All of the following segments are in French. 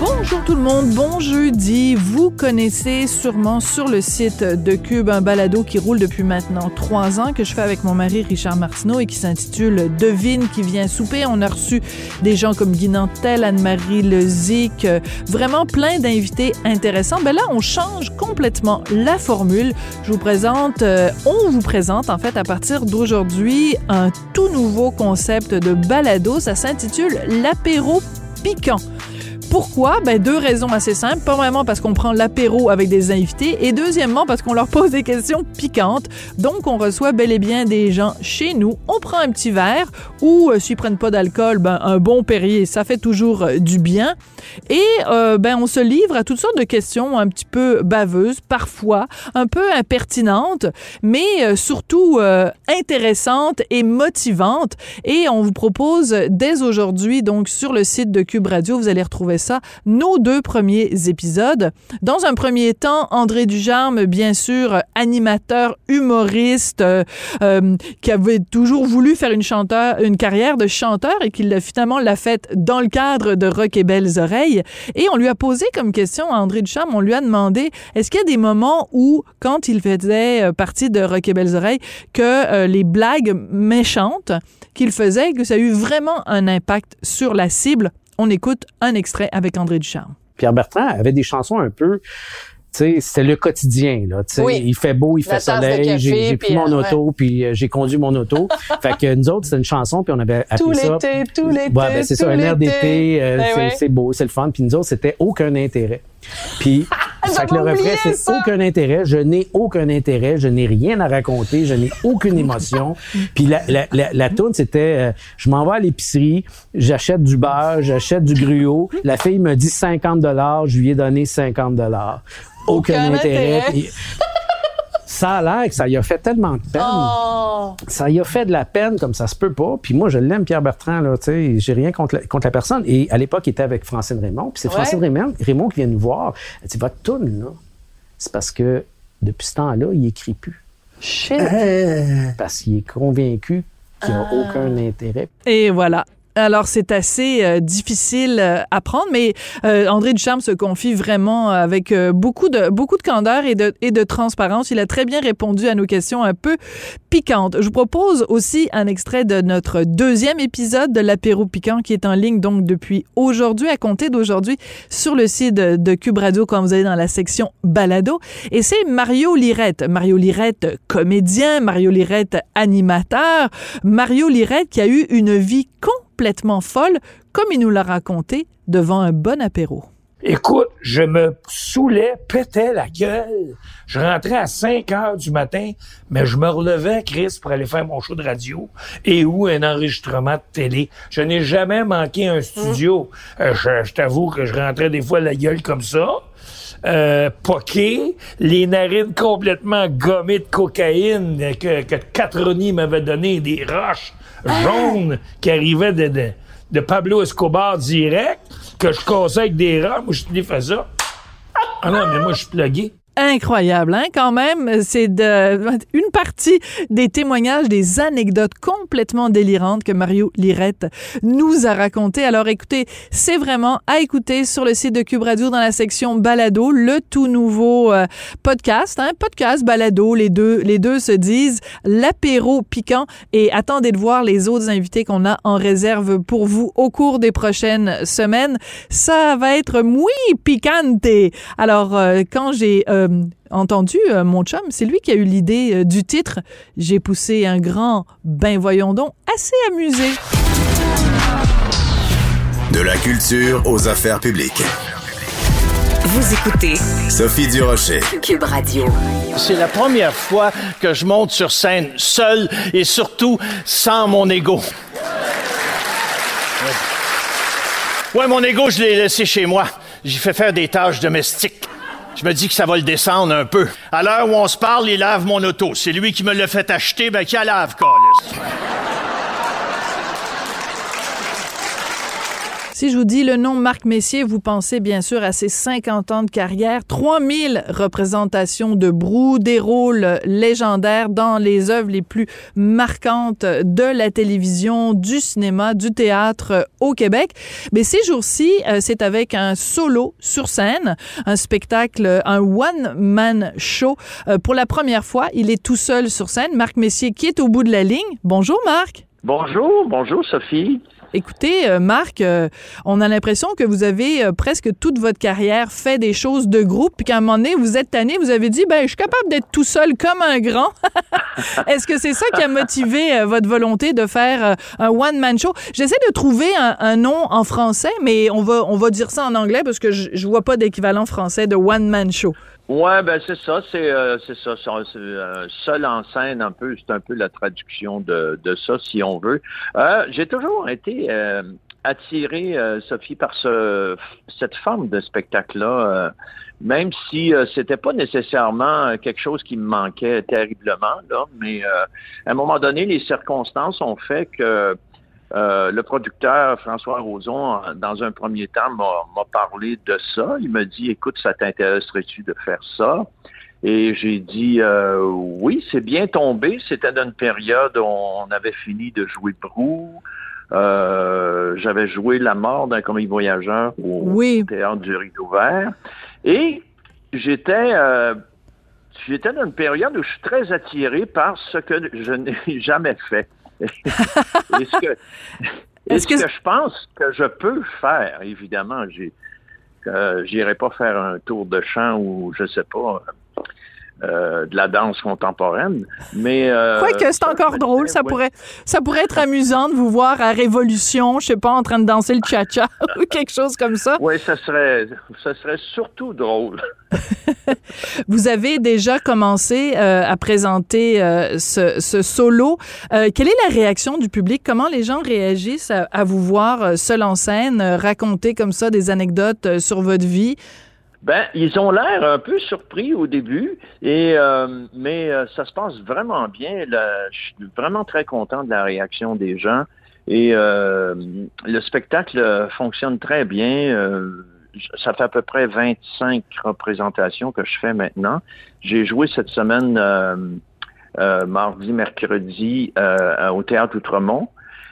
Bonjour tout le monde, bon jeudi. Vous connaissez sûrement sur le site de Cube un balado qui roule depuis maintenant trois ans que je fais avec mon mari Richard Martineau et qui s'intitule Devine qui vient souper. On a reçu des gens comme Guy Nantel, Anne-Marie Lezic, euh, vraiment plein d'invités intéressants. Ben là, on change complètement la formule. Je vous présente, euh, on vous présente en fait à partir d'aujourd'hui un tout nouveau concept de balado. Ça s'intitule l'apéro piquant. Pourquoi? Ben, deux raisons assez simples. Premièrement, parce qu'on prend l'apéro avec des invités et deuxièmement, parce qu'on leur pose des questions piquantes. Donc, on reçoit bel et bien des gens chez nous. On prend un petit verre ou, euh, s'ils prennent pas d'alcool, ben, un bon Perrier, ça fait toujours euh, du bien. Et, euh, ben, on se livre à toutes sortes de questions un petit peu baveuses, parfois un peu impertinentes, mais euh, surtout intéressantes et motivantes. Et on vous propose dès aujourd'hui, donc, sur le site de Cube Radio, vous allez retrouver ça, nos deux premiers épisodes. Dans un premier temps, André Dujarme, bien sûr, animateur, humoriste, euh, euh, qui avait toujours voulu faire une, carrière de chanteur et qui finalement l'a faite dans le cadre de Rock et Belles Oreilles. Et on lui a posé comme question à André Ducharme, on lui a demandé, est-ce qu'il y a des moments où, quand il faisait euh, partie de Rock et Belles Oreilles, que les blagues méchantes qu'il faisait, que ça a eu vraiment un impact sur la cible on écoute un extrait avec André Ducharme. Pierre Bertrand avait des chansons un peu sais, c'était le quotidien là. Oui. il fait beau, il La fait soleil. J'ai pris puis, mon euh, auto, puis euh, j'ai conduit mon auto. fait que nous autres, c'était une chanson, puis on avait appelé Tout ça. l'été, tout l'été. Ouais, ben c'est ça, tout un air d'été, euh, Ben c'est ouais. c'est beau, c'est le fun. Puis nous autres, c'était aucun intérêt. Puis, fait que le refrain, c'est ça. aucun intérêt. Je n'ai aucun intérêt. Je n'ai rien à raconter. Je n'ai aucune émotion. Puis la, la, la, la toune, c'était, euh, je m'en vais à l'épicerie, j'achète du beurre, j'achète du gruau. La fille me dit 50 dollars, je lui ai donné 50 dollars. Aucun, Aucun intérêt. intérêt. Puis, ça a l'air que ça y a fait tellement de peine Oh. ça y a fait de la peine comme ça se peut pas. Puis moi, je l'aime, Pierre Bertrand, là, tu sais, j'ai rien contre la, contre la personne. Et à l'époque, il était avec Francine Raymond. Puis c'est Ouais. Francine Raymond, Raymond qui vient nous voir. Elle dit, votre toune, là, c'est parce que depuis ce temps-là, il écrit plus. Shit. Parce qu'il est convaincu qu'il n'y a aucun intérêt. Et voilà. Alors, c'est assez euh, difficile euh, à prendre, mais euh, André Ducharme se confie vraiment avec euh, beaucoup de beaucoup de candeur et de, et de transparence. Il a très bien répondu à nos questions un peu piquantes. Je vous propose aussi un extrait de notre deuxième épisode de l'apéro piquant qui est en ligne donc depuis aujourd'hui, à compter d'aujourd'hui, sur le site de, de Cube Radio quand vous allez dans la section balado. Et c'est Mario Lirette. Mario Lirette, comédien, Mario Lirette, animateur. Mario Lirette qui a eu une vie complètement folle, comme il nous l'a raconté, devant un bon apéro. Écoute, je me saoulais, pétais la gueule. Je rentrais à 5 heures du matin, mais je me relevais, Chris, pour aller faire mon show de radio et ou un enregistrement de télé. Je n'ai jamais manqué un studio. Euh, je je t'avoue que je rentrais des fois la gueule comme ça. Euh, poqué, les narines complètement gommées de cocaïne que, que Catroni m'avait donné, des roches jaunes qui arrivaient de, de, de Pablo Escobar direct, que je cassais avec des roches. Moi, je te fais ça. Ah non, mais moi, je suis plugué. Incroyable, hein, quand même. C'est de, une partie des témoignages, des anecdotes complètement délirantes que Mario Lirette nous a racontées. Alors écoutez, c'est vraiment à écouter sur le site de Cube Radio dans la section balado, le tout nouveau euh, podcast, hein, podcast balado, les deux, les deux se disent l'apéro piquant et attendez de voir les autres invités qu'on a en réserve pour vous au cours des prochaines semaines. Ça va être muy picante. Alors euh, quand j'ai euh, entendu euh, mon chum, c'est lui qui a eu l'idée euh, du titre. J'ai poussé un grand ben voyons donc assez amusé. De la culture aux affaires publiques. Vous écoutez Sophie Durocher. Cube Radio. C'est la première fois que je monte sur scène seul et surtout sans mon ego. Ouais, Ouais, mon ego, je l'ai laissé chez moi. J'ai fait faire des tâches domestiques. Je me dis que ça va le descendre un peu. À l'heure où on se parle, il lave mon auto. C'est lui qui me l'a fait acheter, ben qui la lave, câlisse. Si je vous dis le nom Marc Messier, vous pensez bien sûr à ses 50 ans de carrière, 3000 représentations de Brou, des rôles légendaires dans les œuvres les plus marquantes de la télévision, du cinéma, du théâtre au Québec. Mais ces jours-ci, euh, c'est avec un solo sur scène, un spectacle, un one-man show. Euh, pour la première fois, il est tout seul sur scène. Marc Messier qui est au bout de la ligne. Bonjour Marc. Bonjour, bonjour Sophie. Écoutez, euh, Marc, euh, on a l'impression que vous avez euh, presque toute votre carrière fait des choses de groupe, puis qu'à un moment donné, vous êtes tanné, vous avez dit, ben, je suis capable d'être tout seul comme un grand. Est-ce que c'est ça qui a motivé votre volonté de faire un one-man show? J'essaie de trouver un, nom en français, mais on va, on va dire ça en anglais parce que je, je vois pas d'équivalent français de one-man show. Ouais, ben c'est ça, c'est euh, c'est ça, c'est euh, seul en scène un peu, c'est un peu la traduction de, de ça si on veut. Euh, J'ai toujours été euh, attiré, Sophie, par ce cette forme de spectacle-là, même si c'était pas nécessairement quelque chose qui me manquait terriblement là, mais à un moment donné, les circonstances ont fait que euh, le producteur François Roson, dans un premier temps, m'a parlé de ça. Il m'a dit, écoute, ça t'intéresserait-tu de faire ça? Et j'ai dit, euh, oui, c'est bien tombé. C'était dans une période où on avait fini de jouer Brou. Euh, J'avais joué La mort d'un comique voyageur au théâtre du Rideau Vert. Et j'étais... Euh, J'étais dans une période où je suis très attiré par ce que je n'ai jamais fait. Est-ce que, est-ce que, je pense que je peux faire, évidemment, j'ai, euh, j'irai pas faire un tour de chant ou je sais pas. Euh, de la danse contemporaine, mais euh, que c'est encore drôle, ça pourrait ça pourrait être amusant de vous voir à Révolution, je sais pas, en train de danser le cha-cha ou quelque chose comme ça. Oui, ça serait ça serait surtout drôle. Vous avez déjà commencé euh, à présenter euh, ce, solo. Quelle est la réaction du public? Comment les gens réagissent à, vous voir seul en scène, raconter comme ça des anecdotes sur votre vie? Ben, ils ont l'air un peu surpris au début, et mais ça se passe vraiment bien. je suis vraiment très content de la réaction des gens. Et le spectacle fonctionne très bien ça fait à peu près 25 représentations que je fais maintenant. J'ai joué cette semaine euh, euh, mardi, mercredi euh, au Théâtre Outremont.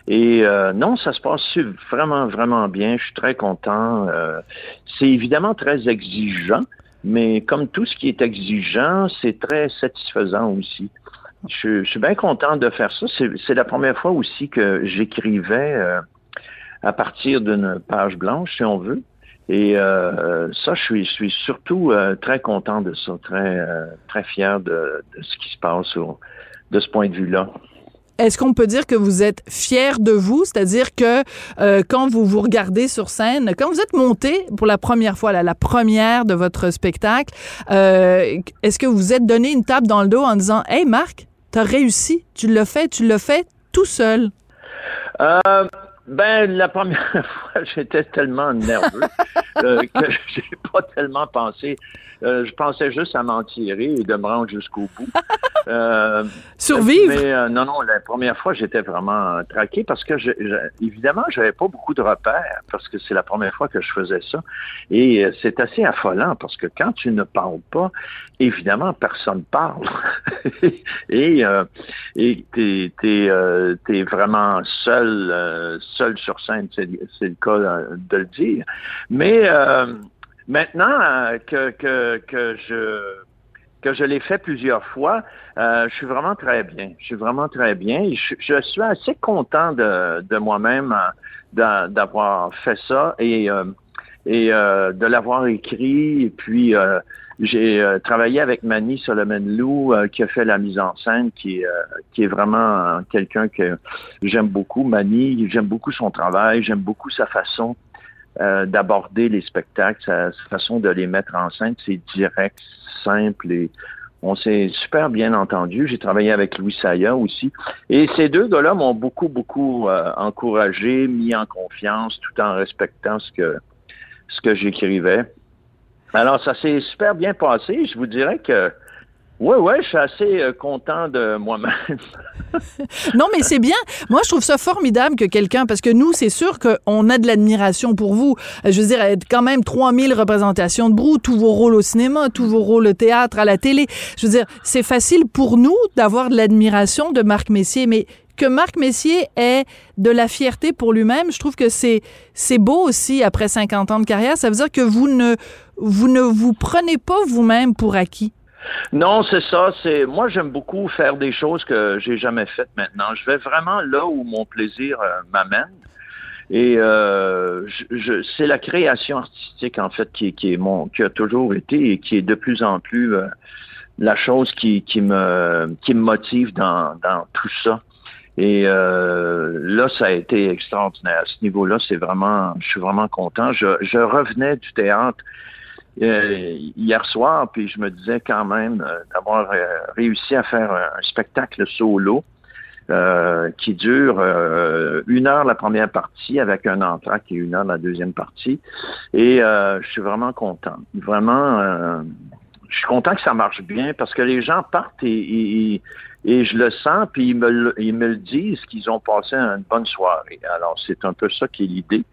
Et non, ça se passe vraiment, vraiment bien. Je suis très content. c'est évidemment très exigeant, mais comme tout ce qui est exigeant, c'est très satisfaisant aussi. Je, je, suis bien content de faire ça. C'est la première fois aussi que j'écrivais à partir d'une page blanche, si on veut. Et euh, ça, je suis, je suis surtout euh, très content de ça, très, euh, très fier de, ce qui se passe de ce point de vue-là. Est-ce qu'on peut dire que vous êtes fier de vous, c'est-à-dire que quand vous vous regardez sur scène, quand vous êtes monté pour la première fois, la première de votre spectacle, est-ce que vous êtes donné une tape dans le dos en disant, hey Marc, t'as réussi, tu l'as fait, tu l'as fait tout seul? Ben, la première fois, j'étais tellement nerveux euh, que j'ai pas tellement pensé. Euh, je pensais juste à m'en tirer et de me rendre jusqu'au bout. Euh, Survivre? Mais euh, non, non, la première fois, j'étais vraiment traqué parce que, je, je, évidemment, j'avais pas beaucoup de repères parce que c'est la première fois que je faisais ça. Et c'est assez affolant parce que quand tu ne parles pas, évidemment, personne parle. et et t'es es, vraiment seul, seul sur scène, c'est le cas de le dire. Mais Maintenant euh, que, que, je que je l'ai fait plusieurs fois, euh, je suis vraiment très bien. Je suis vraiment très bien. Je, suis assez content de, de moi-même euh, d'avoir fait ça et, et de l'avoir écrit. Puis, j'ai travaillé avec Manny Solomon-Lou qui a fait la mise en scène, qui, qui est vraiment quelqu'un que j'aime beaucoup. Manny, j'aime beaucoup son travail, j'aime beaucoup sa façon euh, d'aborder les spectacles, sa, façon de les mettre en scène, c'est direct, simple et on s'est super bien entendu. J'ai travaillé avec Louis Saya aussi. Et ces deux gars-là m'ont beaucoup, beaucoup euh, encouragé, mis en confiance, tout en respectant ce que ce que j'écrivais. Alors, ça s'est super bien passé. Je vous dirais que Oui, oui, je suis assez euh, content de moi-même. non, mais c'est bien. Moi, je trouve ça formidable que quelqu'un, parce que nous, c'est sûr qu'on a de l'admiration pour vous. Euh, Je veux dire, quand même 3000 représentations de Brou, tous vos rôles au cinéma, tous vos rôles au théâtre, à la télé. Je veux dire, c'est facile pour nous d'avoir de l'admiration de Marc Messier, mais que Marc Messier ait de la fierté pour lui-même, je trouve que c'est c'est beau aussi après 50 ans de carrière. Ça veut dire que vous ne vous ne vous prenez pas vous-même pour acquis? Non, c'est ça. C'est moi j'aime beaucoup faire des choses que j'ai jamais faites maintenant. Je vais vraiment là où mon plaisir euh, m'amène. Et euh, c'est la création artistique en fait qui, est mon qui a toujours été et qui est de plus en plus euh, la chose qui, me qui me motive dans, dans tout ça. Et là, ça a été extraordinaire. À ce niveau-là, c'est vraiment, je suis vraiment content. Je, je revenais du théâtre euh, hier soir, puis je me disais quand même euh, d'avoir euh, réussi à faire un, spectacle solo qui dure une heure la première partie avec un entracte et une heure la deuxième partie. Et je suis vraiment content. Vraiment, je suis content que ça marche bien parce que les gens partent et, et, et je le sens, puis ils me, ils me le disent qu'ils ont passé une bonne soirée. Alors, c'est un peu ça qui est l'idée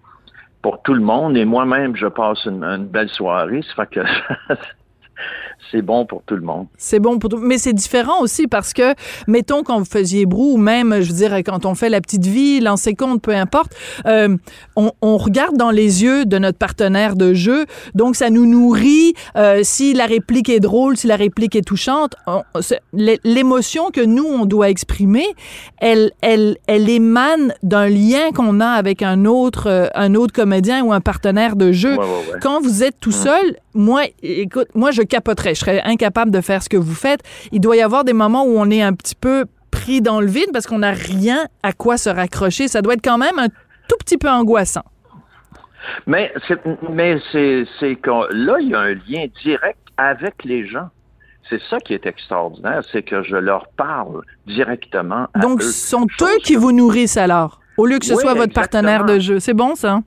pour tout le monde. Et moi-même, je passe une, belle soirée. Ça fait que c'est bon pour tout le monde. C'est bon pour tout. Mais c'est différent aussi parce que, mettons, quand vous faisiez Brou, ou même, je veux dire, quand on fait La Petite Vie, Lancer compte, peu importe, euh, on, on regarde dans les yeux de notre partenaire de jeu. Donc, ça nous nourrit. Euh, si la réplique est drôle, si la réplique est touchante, l'émotion que nous, on doit exprimer, elle, elle, elle émane d'un lien qu'on a avec un autre, euh, un autre comédien ou un partenaire de jeu. Ouais, ouais, ouais. Quand vous êtes tout seul, moi, écoute, moi, je capoterais. Je serais incapable de faire ce que vous faites. Il doit y avoir des moments où on est un petit peu pris dans le vide parce qu'on n'a rien à quoi se raccrocher. Ça doit être quand même un tout petit peu angoissant. Mais c'est, mais c'est, c'est qu'on, là, il y a un lien direct avec les gens. C'est ça qui est extraordinaire, c'est que je leur parle directement. À Donc, ce sont eux qui vous nourrissent alors, au lieu que ce Oui, soit votre partenaire de jeu. C'est bon, ça?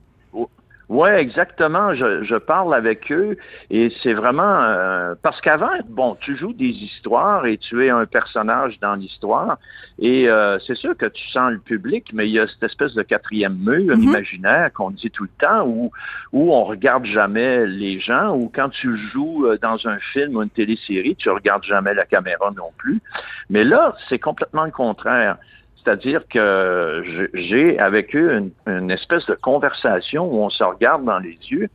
Oui, exactement. Je, je parle avec eux et c'est vraiment euh, parce qu'avant, bon, tu joues des histoires et tu es un personnage dans l'histoire et euh, c'est sûr que tu sens le public, mais il y a cette espèce de quatrième mur Mhm. imaginaire qu'on dit tout le temps où où on regarde jamais les gens ou quand tu joues euh, dans un film ou une télésérie, tu regardes jamais la caméra non plus. Mais là, c'est complètement le contraire. C'est-à-dire que j'ai avec eux une, une espèce de conversation où on se regarde dans les yeux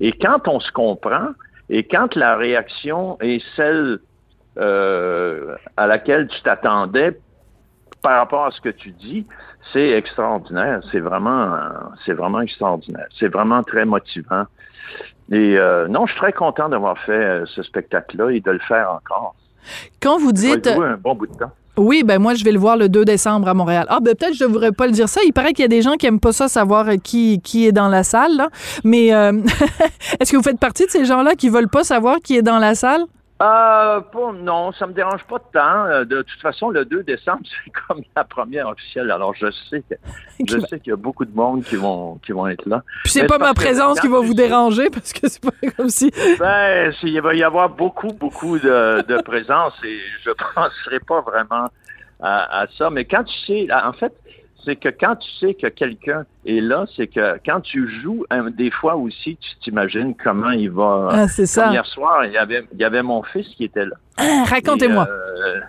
et quand on se comprend et quand la réaction est celle euh, à laquelle tu t'attendais par rapport à ce que tu dis, c'est extraordinaire. C'est vraiment, c'est vraiment extraordinaire. C'est vraiment très motivant. Et euh, non, je suis très content d'avoir fait euh, ce spectacle-là et de le faire encore. Quand vous Ça va dites... jouer un bon bout de temps. Oui, ben moi, je vais le voir le 2 décembre à Montréal. Ah, ben peut-être je devrais pas le dire ça. Il paraît qu'il y a des gens qui aiment pas ça, savoir euh, qui, qui est dans la salle. là. Mais euh, est-ce que vous faites partie de ces gens-là qui veulent pas savoir qui est dans la salle? Euh, non, ça me dérange pas tant. Euh, De toute façon, le 2 décembre, c'est comme la première officielle. Alors, je sais que, je sais qu'il y a beaucoup de monde qui vont, qui vont être là. Puis c'est pas ma présence qui va vous déranger parce que c'est pas comme si. Ben, il va y avoir beaucoup, beaucoup de, de présence et je penserai pas vraiment à, à ça. Mais quand tu sais, en fait, c'est que quand tu sais que quelqu'un est là, c'est que quand tu joues, hein, des fois aussi, tu t'imagines comment il va. Ah, c'est ça. Hier soir, il y avait, il y avait mon fils qui était là. Ah, Racontez-moi. Euh,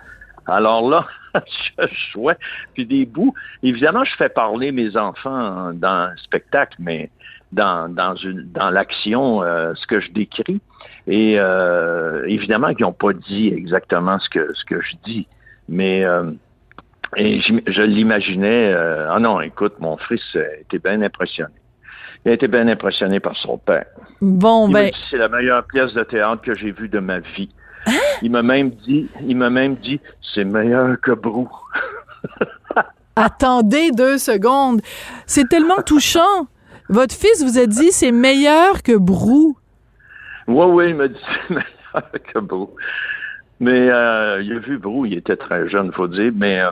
alors là, je jouais. Puis des bouts. Évidemment, je fais parler mes enfants dans le spectacle, mais dans, dans, une, dans l'action, euh, ce que je décris. Et euh, évidemment qu'ils n'ont pas dit exactement ce que, ce que je dis. Mais euh, et j'im- je l'imaginais. euh, ah non, écoute, mon fils était bien impressionné. Il a été bien impressionné par son père. Bon, Il ben, dit, c'est la meilleure pièce de théâtre que j'ai vue de ma vie. Hein? Il m'a même dit, il m'a même dit, c'est meilleur que Brou. attendez deux secondes. C'est tellement touchant. Votre fils vous a dit c'est meilleur que Brou. Oui, oui, il m'a dit, c'est meilleur que Brou. Mais euh, il a vu Brou, il était très jeune, faut dire, mais euh,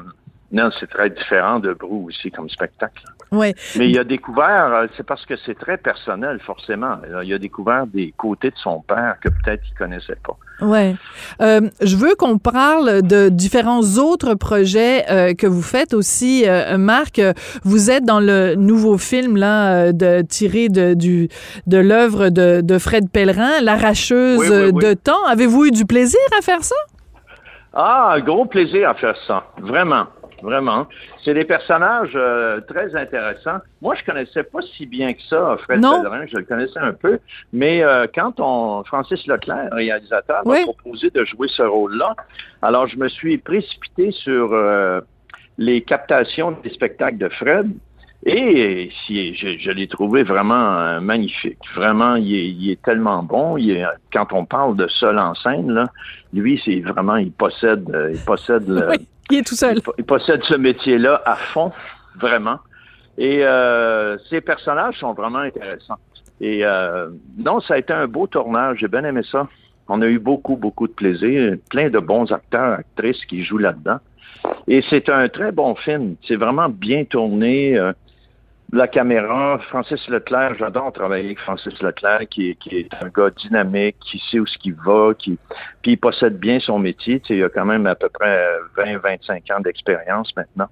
Non, c'est très différent de Brou aussi comme spectacle. Ouais. Mais il a découvert, euh, c'est parce que c'est très personnel, forcément. Il a découvert des côtés de son père que peut-être il connaissait pas. Ouais. Euh, je veux qu'on parle de différents autres projets euh, que vous faites aussi, euh, Marc. Vous êtes dans le nouveau film là de tiré de du de l'œuvre de, de Fred Pellerin, l'arracheuse Oui, oui, oui. de temps. Avez-vous eu du plaisir à faire ça? Ah, gros plaisir à faire ça. Vraiment. Vraiment. C'est des personnages euh, très intéressants. Moi, je connaissais pas si bien que ça Fred. Pellerin. Je le connaissais un peu. Mais euh, quand on Francis Leclerc, réalisateur, m'a proposé de jouer ce rôle-là, alors je me suis précipité sur euh, les captations des spectacles de Fred. Et si, je, je l'ai trouvé vraiment euh, magnifique. Vraiment, il est, il est tellement bon. Il est- quand on parle de seul en scène, là, lui, c'est vraiment, il possède, euh, il possède le, Oui, il est tout seul. il, po- il possède ce métier-là à fond, vraiment. Et euh, ces personnages sont vraiment intéressants. Et euh, non, ça a été un beau tournage. J'ai bien aimé ça. On a eu beaucoup, beaucoup de plaisir. Plein de bons acteurs, actrices qui jouent là-dedans. Et c'est un très bon film. C'est vraiment bien tourné. Euh, la caméra, Francis Leclerc, j'adore travailler avec Francis Leclerc, qui, est- un gars dynamique, qui sait où ce qu'il va, qui puis il possède bien son métier. Il a quand même à peu près 20-25 ans d'expérience maintenant.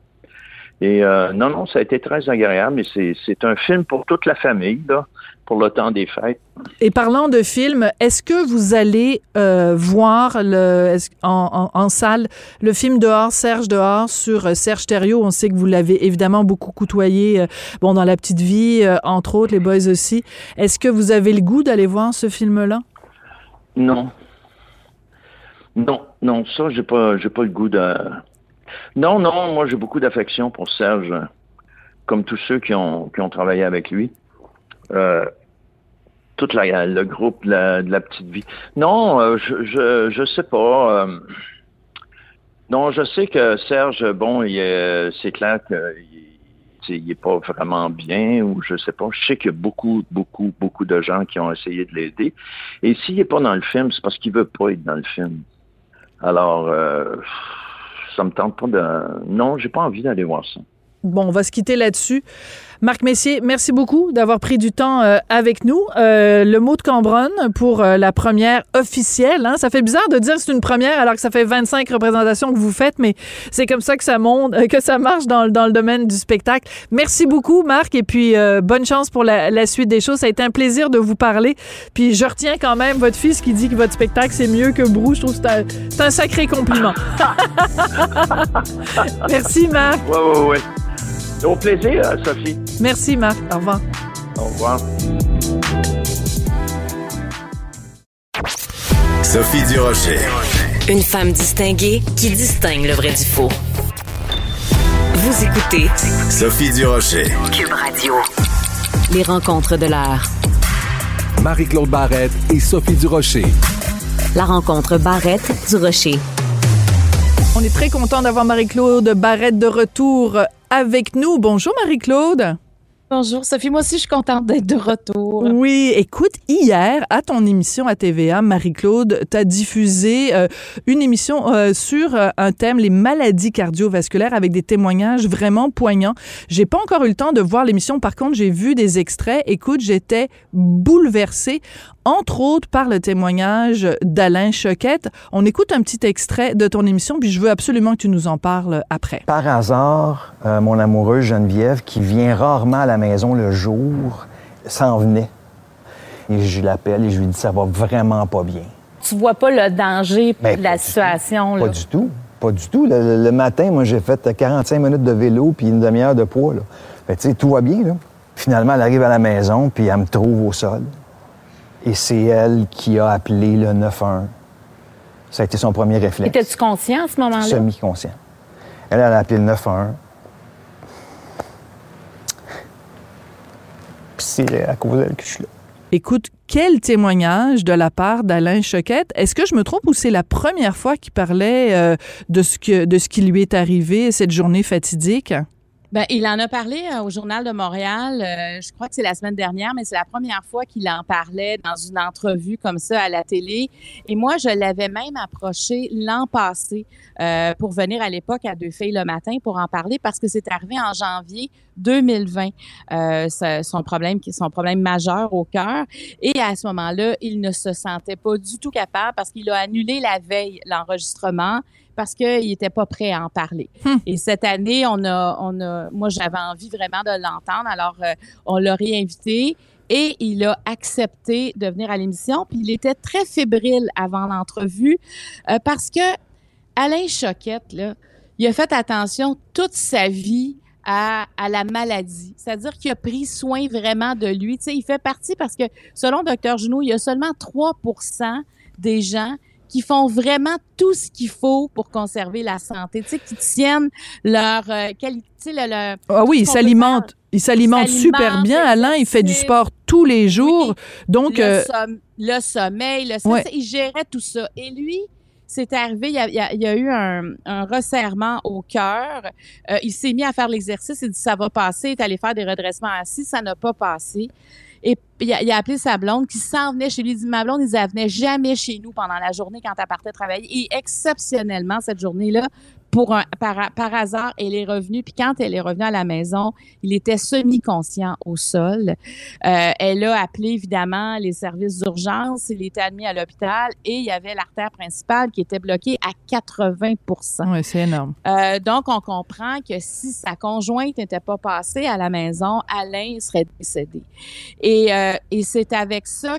Et euh, non, non, ça a été très agréable. Et c'est, un film pour toute la famille, là, pour le temps des fêtes. Et parlant de film, est-ce que vous allez euh, voir le, en, en- en salle le film Dehors, Serge Dehors sur euh, Serge Thériault? On sait que vous l'avez évidemment beaucoup côtoyé, euh, bon, dans La Petite Vie, entre autres, Les Boys aussi. Est-ce que vous avez le goût d'aller voir ce film-là? Non. Non, non, ça, j'ai pas, j'ai pas le goût de. Non, non, moi, j'ai beaucoup d'affection pour Serge, comme tous ceux qui ont, qui ont travaillé avec lui. Euh, toute la, le groupe de la, petite vie. Non, euh, je, je, je sais pas. euh, non, je sais que Serge, bon, c'est clair qu'il tu sais, il est pas vraiment bien ou je sais pas. Je sais qu'il y a beaucoup, beaucoup, beaucoup de gens qui ont essayé de l'aider. Et s'il n'est pas dans le film, c'est parce qu'il veut pas être dans le film. Alors, ça me tente pas de. Non, j'ai pas envie d'aller voir ça. Bon, on va se quitter là-dessus. Marc Messier, merci beaucoup d'avoir pris du temps euh, avec nous. Euh, le mot de Cambronne pour euh, la première officielle. Hein? Ça fait bizarre de dire que c'est une première alors que ça fait 25 représentations que vous faites, mais c'est comme ça que ça monte, que ça marche dans, dans le domaine du spectacle. Merci beaucoup, Marc, et puis bonne chance pour la, suite des choses. Ça a été un plaisir de vous parler. Puis je retiens quand même votre fils qui dit que votre spectacle c'est mieux que Brou. Je trouve que c'est un, un sacré compliment. merci, Marc. Ouais, ouais, ouais. Au plaisir, euh, Sophie. Merci, Marc. Au revoir. Au revoir. Sophie Durocher. Une femme distinguée qui distingue le vrai du faux. Vous écoutez Sophie Durocher. Cube Radio. Les rencontres de l'heure. Marie-Claude Barrette et Sophie Durocher. La rencontre Barrette du Rocher. On est très content d'avoir Marie-Claude Barrette de retour avec nous. Bonjour Marie-Claude. Bonjour Sophie, moi aussi je suis contente d'être de retour. Oui, écoute, hier à ton émission à TVA, Marie-Claude, t'as diffusé euh, une émission euh, sur euh, un thème les maladies cardiovasculaires avec des témoignages vraiment poignants. J'ai pas encore eu le temps de voir l'émission, par contre j'ai vu des extraits. Écoute, j'étais bouleversée, entre autres par le témoignage d'Alain Choquette. On écoute un petit extrait de ton émission, puis je veux absolument que tu nous en parles après. Par hasard, euh, mon amoureuse Geneviève, qui vient rarement à la maison le jour, s'en venait. Et je l'appelle et je lui dis ça va vraiment pas bien. Tu vois pas le danger Ben, de pas la du situation. Pas là. du tout. Pas du tout. Le, matin, moi, j'ai fait 45 minutes de vélo puis une demi-heure de poids. Là. Que, tu sais, tout va bien. Là. Finalement, elle arrive à la maison puis elle me trouve au sol. Et c'est elle qui a appelé le 911. Ça a été son premier réflexe. Étais-tu conscient à ce moment-là? Semi-conscient. Elle, elle a appelé le 911. Puis c'est à cause d'elle que je suis là. Écoute, quel témoignage de la part d'Alain Choquette. Est-ce que je me trompe ou c'est la première fois qu'il parlait euh, de, ce que, de ce qui lui est arrivé cette journée fatidique? Ben, il en a parlé euh, au Journal de Montréal, euh, je crois que c'est la semaine dernière, mais c'est la première fois qu'il en parlait dans une entrevue comme ça à la télé. Et moi, je l'avais même approché l'an passé euh, pour venir à l'époque à Deux filles le matin pour en parler parce que c'est arrivé en janvier 2020, euh, son problème, son problème majeur au cœur. Et à ce moment-là, il ne se sentait pas du tout capable parce qu'il a annulé la veille l'enregistrement parce qu'il n'était pas prêt à en parler. Et cette année, on a, on a, moi, j'avais envie vraiment de l'entendre. Alors, euh, on l'a réinvité et il a accepté de venir à l'émission. Puis il était très fébrile avant l'entrevue euh, parce que Alain Choquette, là, il a fait attention toute sa vie à, à, la maladie. C'est-à-dire qu'il a pris soin vraiment de lui. Tu sais, il fait partie parce que, selon Dr. Junot, il y a seulement 3% des gens qui font vraiment tout ce qu'il faut pour conserver la santé, tu sais, qui tiennent leur euh, qualité, leur, Ah oui, il s'alimente. Il s'alimente super bien. Alain, il fait du sport tous les jours. Donc, le, euh, som le sommeil, le ouais. il gérait tout ça. Et lui, c'est arrivé, il y, a, il, eu un, un resserrement au cœur. Euh, il s'est mis à faire l'exercice. Il dit ça va passer. Il est allé faire des redressements assis. Ça n'a pas passé. Et il a, a, appelé sa blonde qui s'en venait chez lui. Il dit, ma blonde, elle venait jamais chez nous pendant la journée quand elle partait travailler. Et exceptionnellement, cette journée-là, pour un, par, par hasard, elle est revenue. Puis quand elle est revenue à la maison, il était semi-conscient au sol. Euh, elle a appelé évidemment les services d'urgence. Il était admis à l'hôpital et il y avait l'artère principale qui était bloquée à 80% Oui, c'est énorme. Euh, donc, on comprend que si sa conjointe n'était pas passée à la maison, Alain serait décédé. Et, euh, et c'est avec ça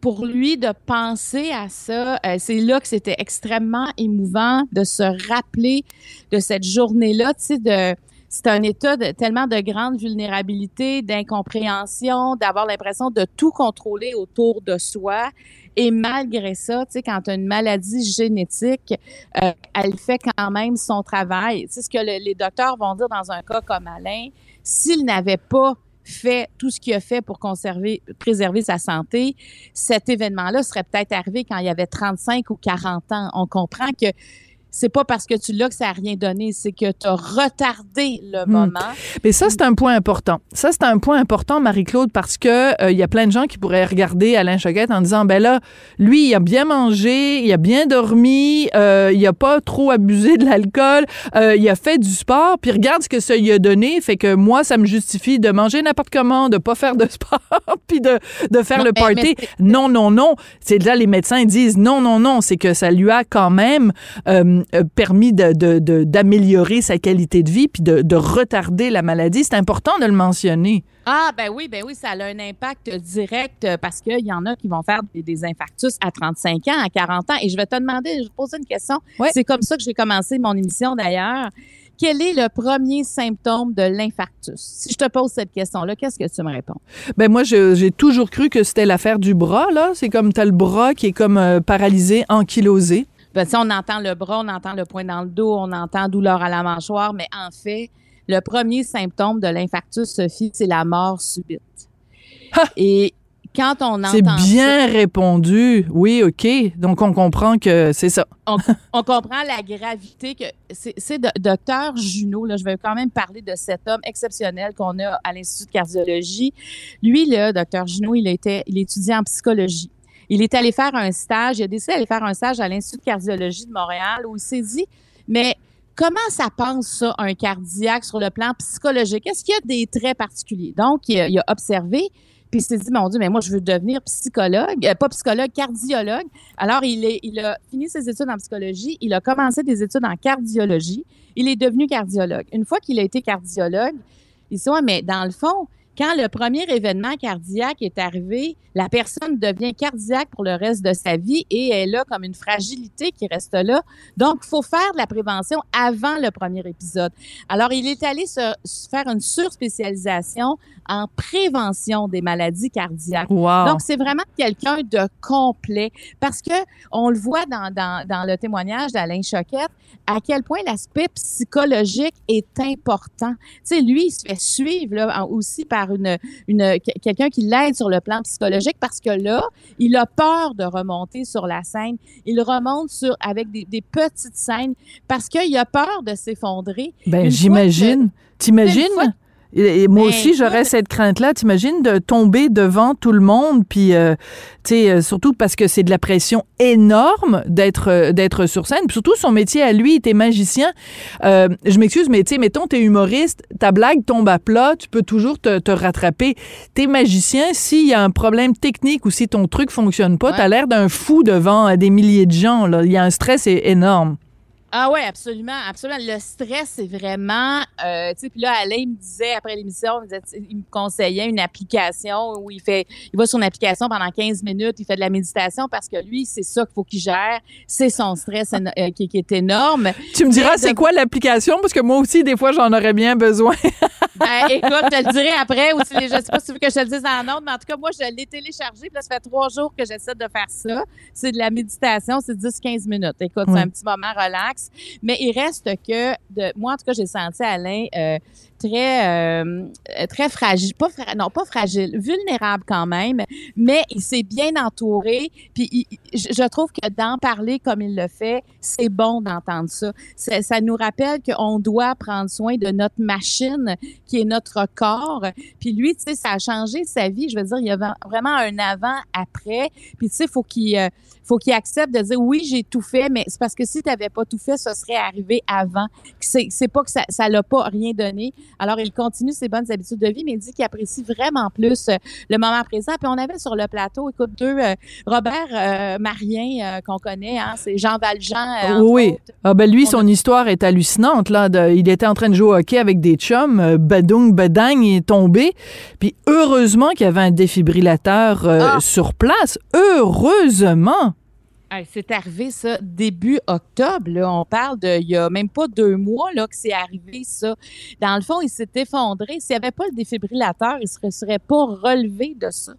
pour lui de penser à ça, euh, c'est là que c'était extrêmement émouvant de se rappeler de cette journée-là, tu sais, c'est un état tellement de grande vulnérabilité, d'incompréhension, d'avoir l'impression de tout contrôler autour de soi. Et malgré ça, tu sais, quand tu une maladie génétique, euh, elle fait quand même son travail. C'est ce que le, les docteurs vont dire dans un cas comme Alain. S'il n'avait pas fait tout ce qu'il a fait pour conserver, préserver sa santé, cet événement-là serait peut-être arrivé quand il y avait 35 ou 40 ans. On comprend que c'est pas parce que tu l'as que ça n'a rien donné, c'est que tu as retardé le Hmm. moment. Mais ça, c'est un point important. Ça, c'est un point important, Marie-Claude, parce que il euh, y a plein de gens qui pourraient regarder Alain Choquette en disant, ben là, lui, il a bien mangé, il a bien dormi, euh, il a pas trop abusé de l'alcool, euh, il a fait du sport, puis regarde ce que ça lui a donné, fait que moi, ça me justifie de manger n'importe comment, de pas faire de sport, puis de, de faire Non, le mais- party. mais- non, non, non. C'est là, les médecins disent non, non, non. C'est que ça lui a quand même euh, euh, permis de, de, de- d'améliorer sa qualité de vie puis de, de retarder la maladie. C'est important de le mentionner. Ah, ben oui, ben oui, ça a un impact direct euh, parce qu'il y en a qui vont faire des, des infarctus à 35 ans, à 40 ans. Et je vais te demander, je vais te poser une question. C'est comme ça que j'ai commencé mon émission d'ailleurs. Quel est le premier symptôme de l'infarctus? Si je te pose cette question-là, qu'est-ce que tu me réponds? Ben moi, j'ai toujours cru que c'était l'affaire du bras, là. C'est comme t'as le bras qui est comme euh, paralysé, ankylosé. Ben, on entend le bras, on entend le poing dans le dos, on entend douleur à la mâchoire, mais en fait, le premier symptôme de l'infarctus, Sophie, c'est la mort subite. Et quand on entend C'est ça, bien répondu. Oui, OK. Donc, on comprend que c'est ça. on, on comprend la gravité que c'est docteur Junot là je vais quand même parler de cet homme exceptionnel qu'on a à l'institut de cardiologie lui là docteur Junot il était il étudiait en psychologie il est allé faire un stage il a décidé d'aller faire un stage à l'institut de cardiologie de Montréal où il s'est dit mais Comment ça pense ça, un cardiaque sur le plan psychologique? Est-ce qu'il y a des traits particuliers? Donc, il a, a observé, puis il s'est dit, mon Dieu, mais moi, je veux devenir psychologue, euh, pas psychologue, cardiologue. Alors, il, il a fini ses études en psychologie, il a commencé des études en cardiologie, il est devenu cardiologue. Une fois qu'il a été cardiologue, il s'est dit, ouais, mais dans le fond, quand le premier événement cardiaque est arrivé, la personne devient cardiaque pour le reste de sa vie et elle a comme une fragilité qui reste là. Donc, il faut faire de la prévention avant le premier épisode. Alors, il est allé se, se faire une surspécialisation en prévention des maladies cardiaques. Wow. Donc, c'est vraiment quelqu'un de complet parce que on le voit dans, dans, dans le témoignage d'Alain Choquette à quel point l'aspect psychologique est important. Tu sais, lui, il se fait suivre là, aussi par par une, une quelqu'un qui l'aide sur le plan psychologique parce que là, il a peur de remonter sur la scène. Il remonte sur avec des, des petites scènes parce qu'il a peur de s'effondrer. Ben, j'imagine. T'imagines? Et, moi Ben, aussi, j'aurais cette crainte-là. T'imagines de tomber devant tout le monde, puis, euh, tu sais, euh, surtout parce que c'est de la pression énorme d'être euh, d'être sur scène. Puis surtout, son métier à lui, t'es magicien. Euh, je m'excuse, mais tu sais, mettons, t'es humoriste, ta blague tombe à plat, tu peux toujours te, te rattraper. T'es magicien, s'il y a un problème technique ou si ton truc fonctionne pas, Ouais. t'as l'air d'un fou devant des milliers de gens. Là. Il y a un stress énorme. Ah ouais, absolument, absolument. Le stress, c'est vraiment, euh, tu sais, puis là, Alain il me disait après l'émission, il, me disait- il me conseillait une application où il fait, il va sur une application pendant 15 minutes, il fait de la méditation parce que lui, c'est ça qu'il faut qu'il gère, c'est son stress euh, qui, qui est énorme. Tu me diras, de- c'est quoi l'application? Parce que moi aussi, des fois, j'en aurais bien besoin. Ben, écoute, je te le dirai après, ou si les- je sais pas si tu veux que je te le dise en ordre, mais en tout cas, moi, je l'ai téléchargé, puis là, ça fait trois jours que j'essaie de faire ça. C'est de la méditation, c'est 10-15 minutes. Écoute, c'est un petit moment relax. Mais il reste que, de, moi, en tout cas, j'ai senti Alain euh, très, euh, très fragile, pas fra- non, pas fragile, vulnérable quand même, mais il s'est bien entouré. Puis il- je trouve que d'en parler comme il le fait, c'est bon d'entendre ça. ça. Ça nous rappelle qu'on doit prendre soin de notre machine qui est notre corps. Puis lui, tu sais, ça a changé sa vie. Je veux dire, il y a vraiment un avant-après. Puis tu sais, faut qu'il euh, faut qu'il accepte de dire oui, j'ai tout fait, mais c'est parce que si tu n'avais pas tout fait, ça serait arrivé avant. C'est pas que ça ça l'a pas rien donné. Alors il continue ses bonnes habitudes de vie, mais il dit qu'il apprécie vraiment plus euh, le moment présent. Puis on avait sur le plateau, écoute, deux euh, Robert euh, Marien qu'on connaît, hein, c'est Jean Valjean. entre oui. autres. Ah ben lui, son histoire est hallucinante. Là, de- il était en train de jouer au hockey avec des chums. badung, badang, il est tombé. Puis heureusement qu'il y avait un défibrillateur euh, Ah. sur place. Heureusement. Hey, c'est arrivé ça début octobre. Là. On parle de il y a même pas deux mois là, que c'est arrivé ça. Dans le fond, il s'est effondré. S'il n'y avait pas le défibrillateur, il ne serait, serait pas relevé de ça.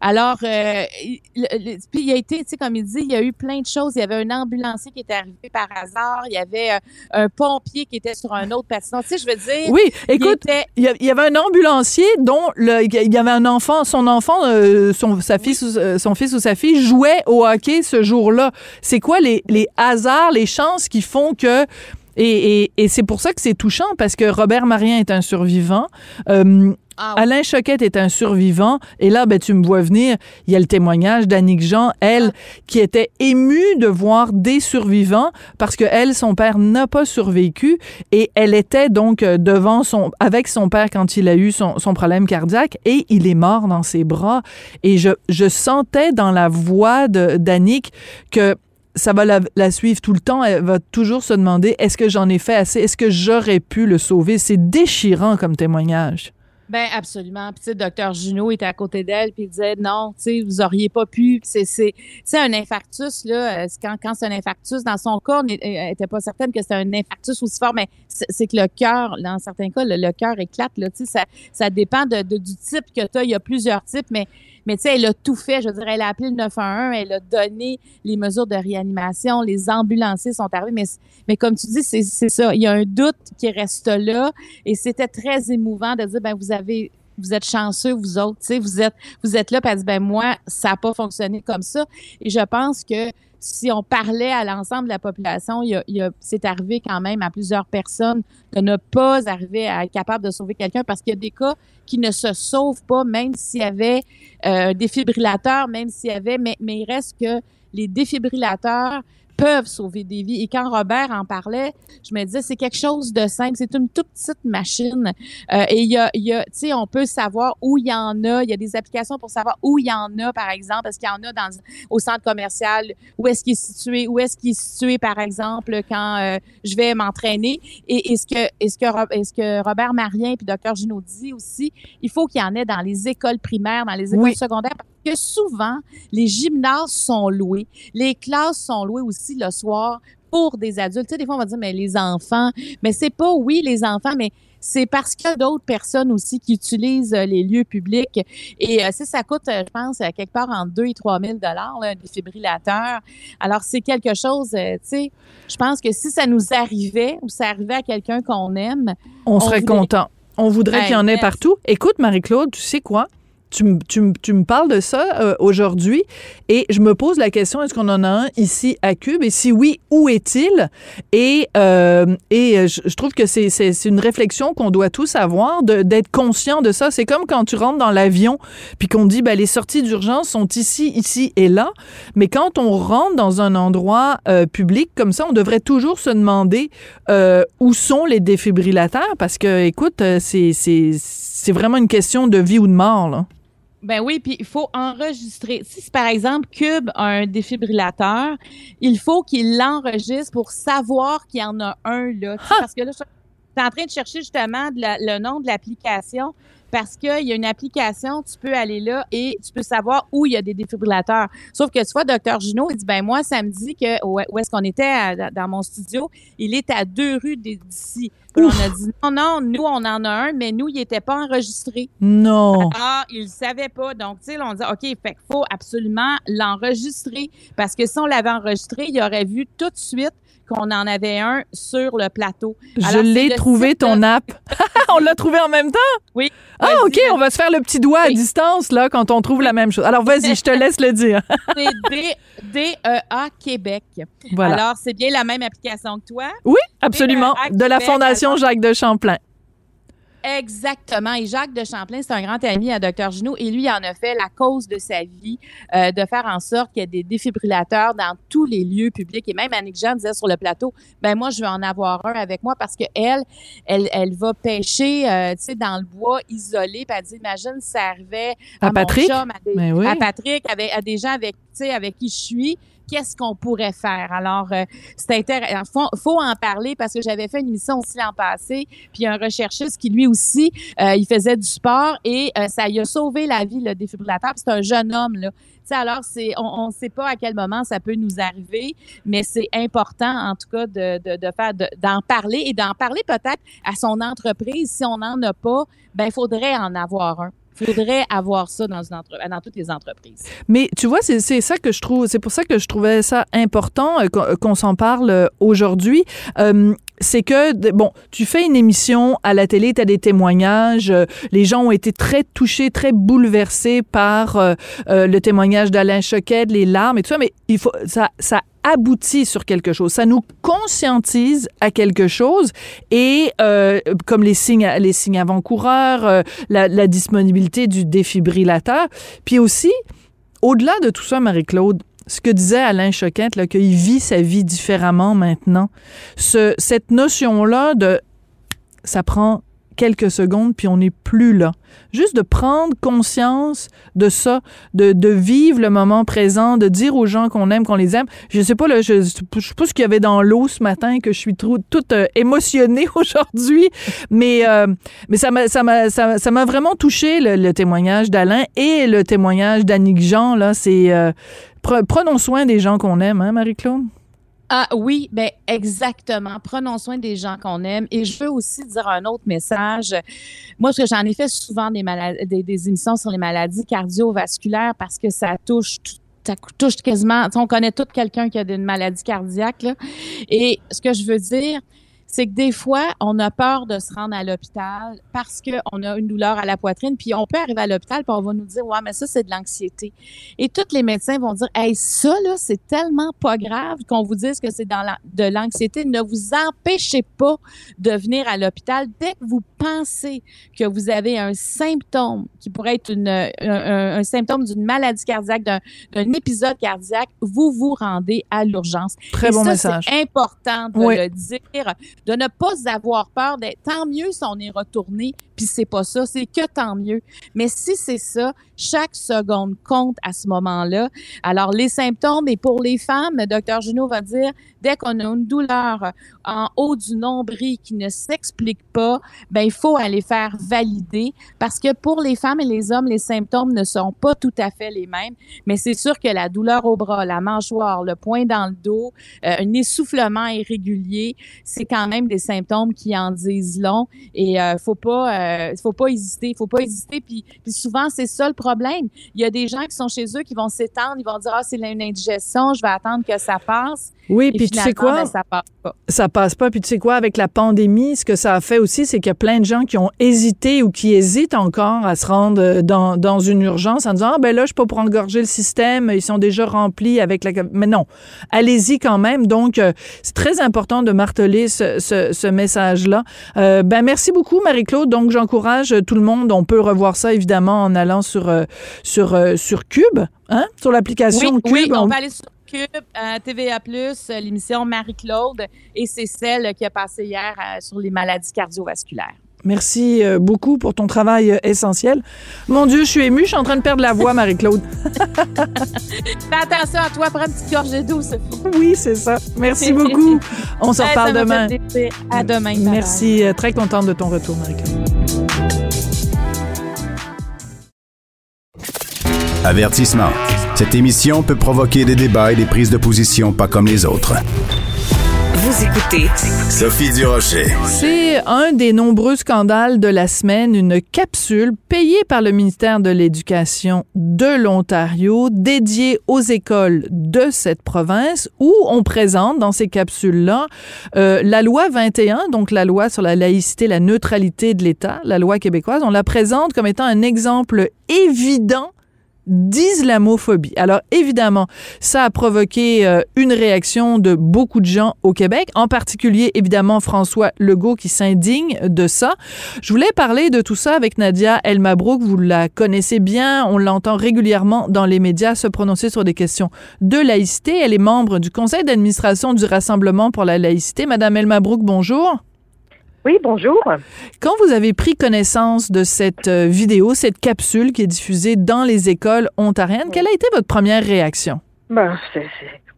Alors, euh, il, le- puis il a été, tu sais, comme il dit, il y a eu plein de choses. Il y avait un ambulancier qui était arrivé par hasard. Il y avait euh, un pompier qui était sur un autre patient. Tu sais, je veux dire. Oui, il écoute, il y, a- il y avait un ambulancier dont le, il y avait un enfant, son enfant, euh, son, sa fille, ou- son fils ou sa fille jouait au hockey ce C'est quoi les hasards, les chances qui font que et, et- et c'est pour ça que c'est touchant parce que Robert Marien est un survivant. Euh, Ah oui. Alain Choquette est un survivant. Et là, ben, tu me vois venir, il y a le témoignage d'Annick Jean, elle, qui était émue de voir des survivants parce que elle, son père n'a pas survécu et elle était donc euh, devant son, avec son père quand il a eu son, son problème cardiaque et il est mort dans ses bras. Et je, je sentais dans la voix d'Annick que ça va la, suivre tout le temps. Elle va toujours se demander est-ce que j'en ai fait assez? Est-ce que j'aurais pu le sauver? C'est déchirant comme témoignage. Ben absolument. Puis tu sais, docteur Junot était à côté d'elle puis il disait non, tu sais, vous auriez pas pu. C'est c'est c'est un infarctus là. euh, Quand quand c'est un infarctus, dans son cas, on n'était pas certaine que c'était un infarctus aussi fort, mais c'est que le cœur, dans certains cas, le, le cœur éclate là. Tu sais, ça ça dépend de, de- du type que tu as. Il y a plusieurs types, mais mais tu sais, elle a tout fait. Je dire, elle a appelé le 911, elle a donné les mesures de réanimation, les ambulanciers sont arrivés. Mais, mais comme tu dis, c'est ça. Il y a un doute qui reste là. Et c'était très émouvant de dire, ben vous avez vous êtes chanceux, vous autres, tu sais, vous êtes, vous êtes là, dit, ben moi, ça n'a pas fonctionné comme ça. Et je pense que si on parlait à l'ensemble de la population, il il c'est arrivé quand même à plusieurs personnes de ne pas arriver à être capable de sauver quelqu'un parce qu'il y a des cas qui ne se sauvent pas, même s'il y avait euh, un défibrillateur, même s'il y avait, mais il reste que les défibrillateurs peuvent sauver des vies. Et quand Robert en parlait, je me disais, c'est quelque chose de simple. C'est une toute petite machine. Euh, et il y a, y a tu sais, on peut savoir où il y en a. Il y a des applications pour savoir où il y en a, par exemple. Est-ce qu'il y en a dans, au centre commercial? Où est-ce qu'il est situé? Où est-ce qu'il est situé, par exemple, quand euh, je vais m'entraîner? Et est-ce que, est-ce que, est-ce que Robert Marien puis Dr. Junot dit aussi, il faut qu'il y en ait dans les écoles primaires, dans les écoles Oui. secondaires, que souvent, les gymnases sont loués. Les classes sont louées aussi le soir pour des adultes. Tu sais, des fois, on va dire, mais les enfants, mais c'est pas, oui, les enfants, mais c'est parce qu'il y a d'autres personnes aussi qui utilisent euh, les lieux publics. Et euh, ça, ça coûte, euh, je pense, euh, quelque part entre 2 et 3 000 là, un défibrillateur. Alors, c'est quelque chose, euh, tu sais, je pense que si ça nous arrivait ou ça arrivait à quelqu'un qu'on aime, On serait content. On voudrait Hey, qu'il y en ait merci. partout. Écoute, Marie-Claude, tu sais quoi? Tu, m- tu tu me parles de ça euh, aujourd'hui et je me pose la question, est-ce qu'on en a un ici à Cube? Et si oui, où est-il? Et, euh, et euh, je, trouve que c'est c'est- c'est une réflexion qu'on doit tous avoir, d'être conscient de ça. C'est comme quand tu rentres dans l'avion puis qu'on dit, ben, les sorties d'urgence sont ici, ici et là. Mais quand on rentre dans un endroit euh, public comme ça, on devrait toujours se demander euh, où sont les défibrillateurs? Parce que, écoute, euh, c'est c'est- c'est vraiment une question de vie ou de mort. Là. Ben oui, puis il faut enregistrer. Si, par exemple Cube a un défibrillateur, il faut qu'il l'enregistre pour savoir qu'il y en a un là. Sais, Parce que là, je suis en train de chercher justement de la- le nom de l'application parce qu'il y a une application, tu peux aller là et tu peux savoir où il y a des défibrillateurs. Sauf que tu vois, docteur Junot, il dit, ben moi, ça me dit que où est-ce qu'on était à- dans mon studio, il est à deux rues d'ici. On a dit, non, non, nous, on en a un, mais nous, il n'était pas enregistré. Non. Ah, il le savait pas. Donc, tu sais, on dit, OK, fait qu'il faut absolument l'enregistrer. Parce que si on l'avait enregistré, il aurait vu tout de suite qu'on en avait un sur le plateau. Je Alors, l'ai trouvé, ton de- app. on l'a trouvé en même temps? Oui. Ah, OK, on va se faire le petit doigt à distance, là, quand on trouve la même chose. Alors, vas-y, je te laisse le dire. C'est DEA Québec. Voilà. Alors, c'est bien la même application que toi? Oui, absolument. DEA De la Fondation Jacques de Champlain. Exactement. Et Jacques de Champlain, c'est un grand ami à Dr. Junot et lui il en a fait la cause de sa vie euh, de faire en sorte qu'il y ait des défibrillateurs dans tous les lieux publics. Et même Annick Jean disait sur le plateau, ben moi, je vais en avoir un avec moi parce que elle, elle, elle va pêcher, euh, tu sais, dans le bois isolé. Puis elle dit, imagine ça arrivait à, À mon Patrick? chum, à, des- Ben oui. à Patrick, avec, à des gens avec, tu sais, avec qui je suis. Qu'est-ce qu'on pourrait faire? Alors, euh, c'est intéressant. Faut, faut en parler parce que j'avais fait une émission aussi l'an passé, puis un recherchiste qui lui aussi, euh, il faisait du sport et euh, ça lui a sauvé la vie, le défibrillateur. C'est un jeune homme, là. Tu sais, alors, c'est, on ne sait pas à quel moment ça peut nous arriver, mais c'est important, en tout cas, de, de, de faire, de- d'en parler et d'en parler peut-être à son entreprise. Si on n'en a pas, ben, il faudrait en avoir un. Faudrait avoir ça dans, une entre- dans toutes les entreprises. Mais tu vois, c'est ça que je trouve, c'est pour ça que je trouvais ça important euh, qu'on qu'on s'en parle euh, aujourd'hui. Euh, c'est que, bon, tu fais une émission à la télé, tu as des témoignages, euh, les gens ont été très touchés, très bouleversés par euh, euh, le témoignage d'Alain Choquette, les larmes et tout ça, mais il faut, ça, ça aboutit sur quelque chose. Ça nous conscientise à quelque chose et euh, comme les signes, les signes avant-coureurs, euh, la, la disponibilité du défibrillateur, puis aussi, au-delà de tout ça, Marie-Claude, ce que disait Alain Choquette, là, qu'il vit sa vie différemment maintenant, ce, cette notion-là de ça prend quelques secondes, puis on n'est plus là. Juste de prendre conscience de ça, de, de vivre le moment présent, de dire aux gens qu'on aime, qu'on les aime. Je sais pas, là, je, je sais pas ce qu'il y avait dans l'eau ce matin, que je suis trop, toute euh, émotionnée aujourd'hui, mais, euh, mais ça m'a ça m'a ça, m'a vraiment touché le, le témoignage d'Alain et le témoignage d'Annick Jean. Là, c'est euh, pre- prenons soin des gens qu'on aime, hein, Marie-Claude? Ah oui, ben exactement. Prenons soin des gens qu'on aime. Et je veux aussi dire un autre message. Moi, parce que j'en ai fait souvent des, émissions sur les maladies cardiovasculaires parce que ça touche tout ça touche quasiment, on connaît tout quelqu'un qui a une maladie cardiaque. Et ce que je veux dire, c'est que des fois, on a peur de se rendre à l'hôpital parce qu'on a une douleur à la poitrine, puis on peut arriver à l'hôpital, puis on va nous dire, ouais, mais ça, c'est de l'anxiété. Et tous les médecins vont dire, hey, ça, là, c'est tellement pas grave qu'on vous dise que c'est dans la, de l'anxiété. Ne vous empêchez pas de venir à l'hôpital dès que vous pensez que vous avez un symptôme qui pourrait être une, un, un- un symptôme d'une maladie cardiaque, d'un, d'un épisode cardiaque, vous vous rendez à l'urgence. Très Et bon ça, message. C'est important de Oui. le dire, de ne pas avoir peur d'être. Tant mieux si on est retourné, puis c'est pas ça, c'est que tant mieux. Mais si c'est ça, chaque seconde compte à ce moment-là. Alors, les symptômes, et pour les femmes, docteur Junot va dire, dès qu'on a une douleur en haut du nombril qui ne s'explique pas, ben il faut aller faire valider parce que pour les femmes et les hommes, les symptômes ne sont pas tout à fait les mêmes. Mais c'est sûr que la douleur au bras, la mâchoire, le poing dans le dos, euh, un essoufflement irrégulier, c'est quand même même des symptômes qui en disent long. Et euh, faut pas, euh, faut pas hésiter, faut pas hésiter. Puis, puis souvent c'est ça le problème. Il y a des gens qui sont chez eux qui vont s'étendre, ils vont dire ah c'est une indigestion, je vais attendre que ça passe. Oui, Et puis tu sais quoi? ben, ça passe pas. Ça passe pas. Puis tu sais quoi, avec la pandémie, ce que ça a fait aussi, c'est qu'il y a plein de gens qui ont hésité ou qui hésitent encore à se rendre euh, dans, dans une urgence en disant, ah ben là, je suis pas pour engorger le système, ils sont déjà remplis avec la... Mais non, allez-y quand même. Donc, euh, c'est très important de marteler ce, ce, ce message-là. Euh, ben merci beaucoup, Marie-Claude. Donc, j'encourage tout le monde. On peut revoir ça, évidemment, en allant sur, euh, sur, euh, sur Cube, hein, sur l'application Oui, Cube. oui, on On- va aller sur Cube, euh, TVA+, l'émission Marie-Claude, et c'est celle qui a passé hier euh, sur les maladies cardiovasculaires. Merci euh, beaucoup pour ton travail euh, essentiel. Mon Dieu, je suis émue, je suis en train de perdre la voix, Marie-Claude. Fais attention à toi, prends une petite gorgée d'eau, Sophie. Oui, c'est ça. Merci beaucoup. On se Ouais, reparle demain. À demain. bye bye. Merci. euh, Très contente de ton retour, Marie-Claude. Avertissement. Cette émission peut provoquer des débats et des prises de position pas comme les autres. Vous écoutez Sophie Durocher. C'est un des nombreux scandales de la semaine, une capsule payée par le ministère de l'Éducation de l'Ontario, dédiée aux écoles de cette province, où on présente dans ces capsules-là euh, la loi 21, donc la loi sur la laïcité, la neutralité de l'État, la loi québécoise. On la présente comme étant un exemple évident d'islamophobie. Alors évidemment, ça a provoqué euh, une réaction de beaucoup de gens au Québec, en particulier évidemment François Legault qui s'indigne de ça. Je voulais parler de tout ça avec Nadia El Mabrouk, vous la connaissez bien, on l'entend régulièrement dans les médias se prononcer sur des questions de laïcité. Elle est membre du conseil d'administration du Rassemblement pour la laïcité. Madame El Mabrouk, bonjour. Oui, bonjour. Quand vous avez pris connaissance de cette euh, vidéo, cette capsule qui est diffusée dans les écoles ontariennes, quelle a été votre première réaction? Ben, c'est,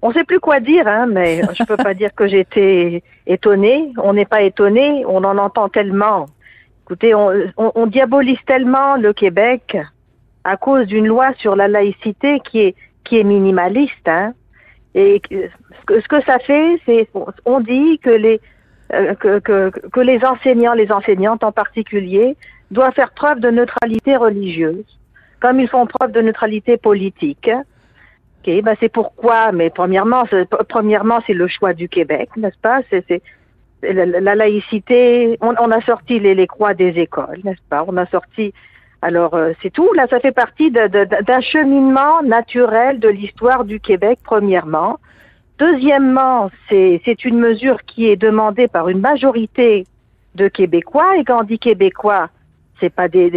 On sait plus quoi dire, hein, mais je peux pas dire que j'étais étonnée. On n'est pas étonné, on en entend tellement. Écoutez, on, on- on diabolise tellement le Québec à cause d'une loi sur la laïcité qui est qui est minimaliste, hein. Et ce que, ce que ça fait, c'est on dit que les que, que, que les enseignants, les enseignantes en particulier, doivent faire preuve de neutralité religieuse, comme ils font preuve de neutralité politique. Ok, ben c'est pourquoi, mais premièrement, premièrement, c'est le choix du Québec, n'est-ce pas? C'est, la, la laïcité. On, on a sorti les, les croix des écoles, n'est-ce pas? On a sorti. Alors euh, c'est tout. Là, ça fait partie d'un cheminement naturel de l'histoire du Québec. Premièrement. Deuxièmement, c'est, une mesure qui est demandée par une majorité de Québécois. Et quand on dit Québécois, c'est pas des,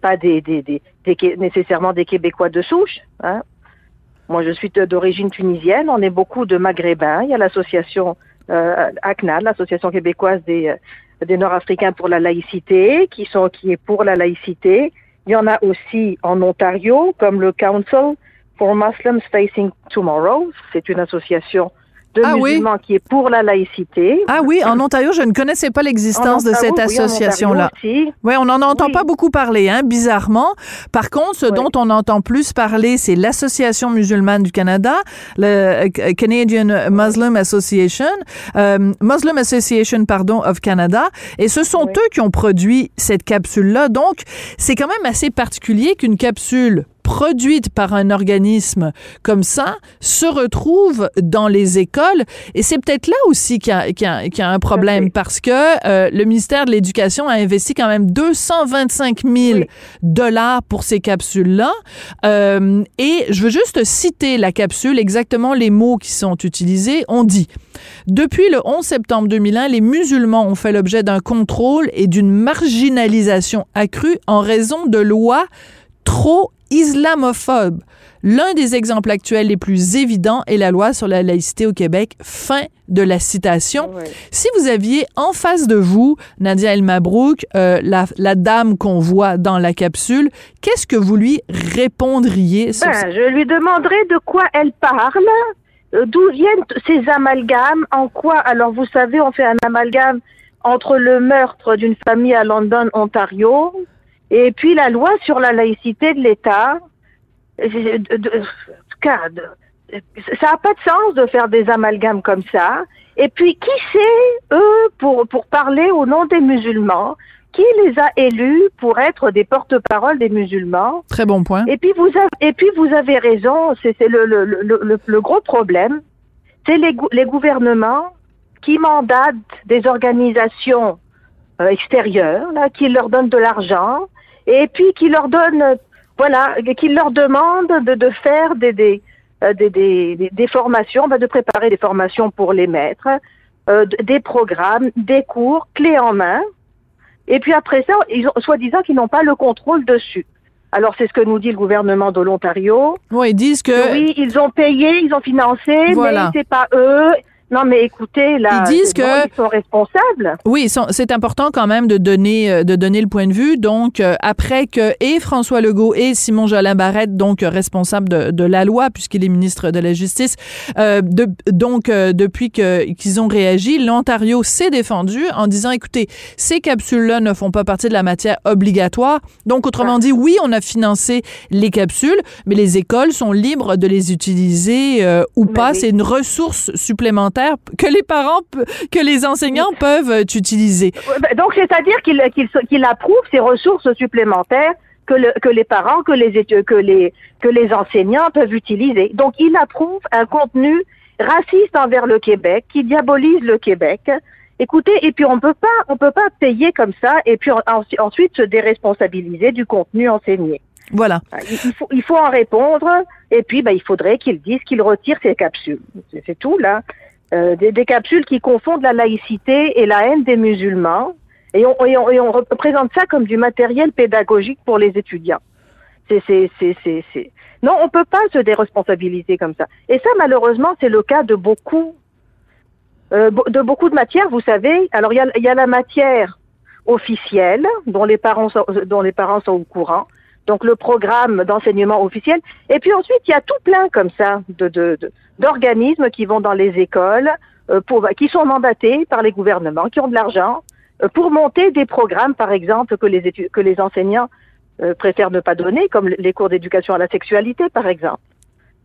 pas des, des, des, des nécessairement des Québécois de souche. Hein. Moi, je suis d'origine tunisienne. On est beaucoup de Maghrébins. Il y a l'association euh, ACNAL, l'association québécoise des, euh, des Nord-Africains pour la laïcité, qui sont qui est pour la laïcité. Il y en a aussi en Ontario, comme le Council for Muslims Facing Tomorrow. C'est une association de Ah oui? musulmans qui est pour la laïcité. Ah oui, en Ontario, je ne connaissais pas l'existence En de cette oui, association-là. Oui, on n'en entend pas beaucoup parler, hein, bizarrement. Par contre, ce dont on entend plus parler, c'est l'Association musulmane du Canada, le euh, Canadian Muslim Association, euh, Muslim Association, pardon, of Canada. Et ce sont eux qui ont produit cette capsule-là. Donc, c'est quand même assez particulier qu'une capsule produite par un organisme comme ça se retrouve dans les écoles. Et c'est peut-être là aussi qu'il y a, y y un problème parce que euh, le ministère de l'Éducation a investi quand même 225 000 dollars pour ces capsules-là. Euh, et je veux juste citer la capsule, exactement les mots qui sont utilisés. On dit, depuis le 11 septembre 2001, les musulmans ont fait l'objet d'un contrôle et d'une marginalisation accrue en raison de lois trop islamophobes. L'un des exemples actuels les plus évidents est la loi sur la laïcité au Québec. Fin de la citation. Si vous aviez en face de vous Nadia El Mabrouk, euh, la, la dame qu'on voit dans la capsule, qu'est-ce que vous lui répondriez sur Ben, je lui demanderai de quoi elle parle, euh, d'où viennent ces amalgames, en quoi. Alors, vous savez, on fait un amalgame entre le meurtre d'une famille à London, Ontario, et puis la loi sur la laïcité de l'État. Ça n'a pas de sens de faire des amalgames comme ça. Et puis, qui c'est, eux, pour, pour parler au nom des musulmans? Qui les a élus pour être des porte-parole des musulmans? Très bon point. Et puis, vous avez, et puis vous avez raison, c'est c'est le, le, le, le, le gros problème. C'est les, les gouvernements qui mandatent des organisations euh, extérieures, là, qui leur donnent de l'argent, et puis qui leur donnent, euh, voilà, qui leur demandent de, de faire des, des, euh, des, des, formations, ben, de préparer des formations pour les maîtres, euh, des programmes, des cours, clés en main. Et puis après ça, ils ont, soi-disant qu'ils n'ont pas le contrôle dessus. Alors c'est ce que nous dit le gouvernement de l'Ontario. Oui, ils disent que oui, ils ont payé, ils ont financé, Voilà. mais c'est pas eux. Non, mais écoutez, là, Ils disent que- ils sont responsables. Oui, c'est important quand même de donner euh, de donner le point de vue. Donc euh, après que et François Legault et Simon Jolin Barrette, donc euh, responsable de, de la loi puisqu'il est ministre de la Justice, euh, de- donc euh, depuis que qu'ils ont réagi, l'Ontario s'est défendu en disant écoutez, ces capsules-là ne font pas partie de la matière obligatoire. Donc autrement dit, oui, on a financé les capsules, mais les écoles sont libres de les utiliser euh, ou pas. C'est une ressource supplémentaire que les parents, que les enseignants peuvent euh, utiliser. Ben, Donc, c'est-à-dire qu'il qu'il approuve ces ressources supplémentaires que, le- que les parents, que les, que, les, que les enseignants peuvent utiliser. Donc, il approuve un contenu raciste envers le Québec, qui diabolise le Québec. Écoutez, et puis on peut pas, on peut pas payer comme ça, et puis en- en- ensuite se déresponsabiliser du contenu enseigné. Voilà. Il il faut, il faut en répondre, et puis ben, il faudrait qu'ils disent qu'ils retirent ces capsules. C'est tout, là. Euh, des, capsules qui confondent la laïcité et la haine des musulmans, et on, et on, représente ça comme du matériel pédagogique pour les étudiants. C'est, c'est, c'est, c'est, Non, on peut pas se déresponsabiliser comme ça. Et ça, malheureusement, c'est le cas de beaucoup, euh, de beaucoup de matières. Vous savez, alors il y a, la matière officielle dont les parents dont les parents sont au courant. Donc le programme d'enseignement officiel. Et puis ensuite, il y a tout plein comme ça de, de, de- d'organismes qui vont dans les écoles, euh, pour, qui sont mandatés par les gouvernements, qui ont de l'argent euh, pour monter des programmes, par exemple, que les, que les enseignants euh, préfèrent ne pas donner, comme les cours d'éducation à la sexualité, par exemple.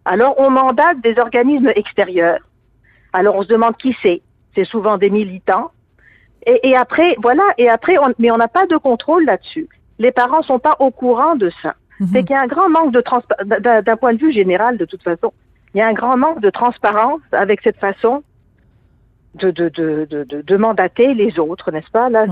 Alors, on mandate des organismes extérieurs. Alors, on se demande qui c'est. C'est souvent des militants. Et, et après, voilà, et après, on, mais on n'a pas de contrôle là-dessus. Les parents sont pas au courant de ça. C'est qu'il y a un grand manque de transparence, d'un point de vue général, de toute façon. Il y a un grand manque de transparence avec cette façon de, de, de, de, de, de mandater les autres, n'est-ce pas? Là,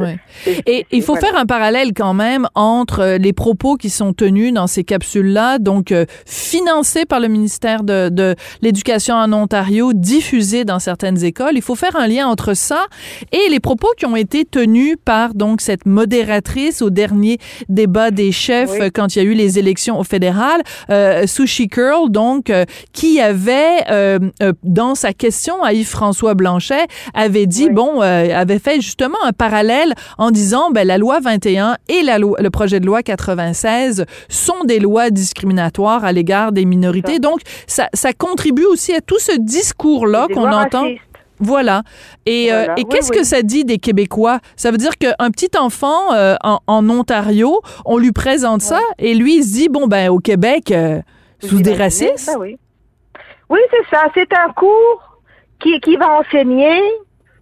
C'est- Et il faut voilà. faire un parallèle quand même entre euh, les propos qui sont tenus dans ces capsules-là, donc euh, financées par le ministère de, de l'Éducation en Ontario, diffusées dans certaines écoles. Il faut faire un lien entre ça et les propos qui ont été tenus par donc cette modératrice au dernier débat des chefs Oui. quand il y a eu les élections au fédéral, euh, Sushi Curl, donc euh, qui avait euh, euh, dans sa question à Yves-François Blanchet avait dit bon euh, avait fait justement un parallèle en disant ben la loi 21 et la loi, le projet de loi 96 sont des lois discriminatoires à l'égard des minorités donc ça, ça contribue aussi à tout ce discours là Des qu'on entend racistes. voilà. Et, euh, Voilà. et Oui, qu'est-ce oui. que ça dit des Québécois? Ça veut dire qu'un petit enfant euh, en, en Ontario, on lui présente ça et lui, il se dit, bon, ben, au Québec, euh, sous des racistes. Ben oui, oui c'est ça. C'est un cours qui, qui va enseigner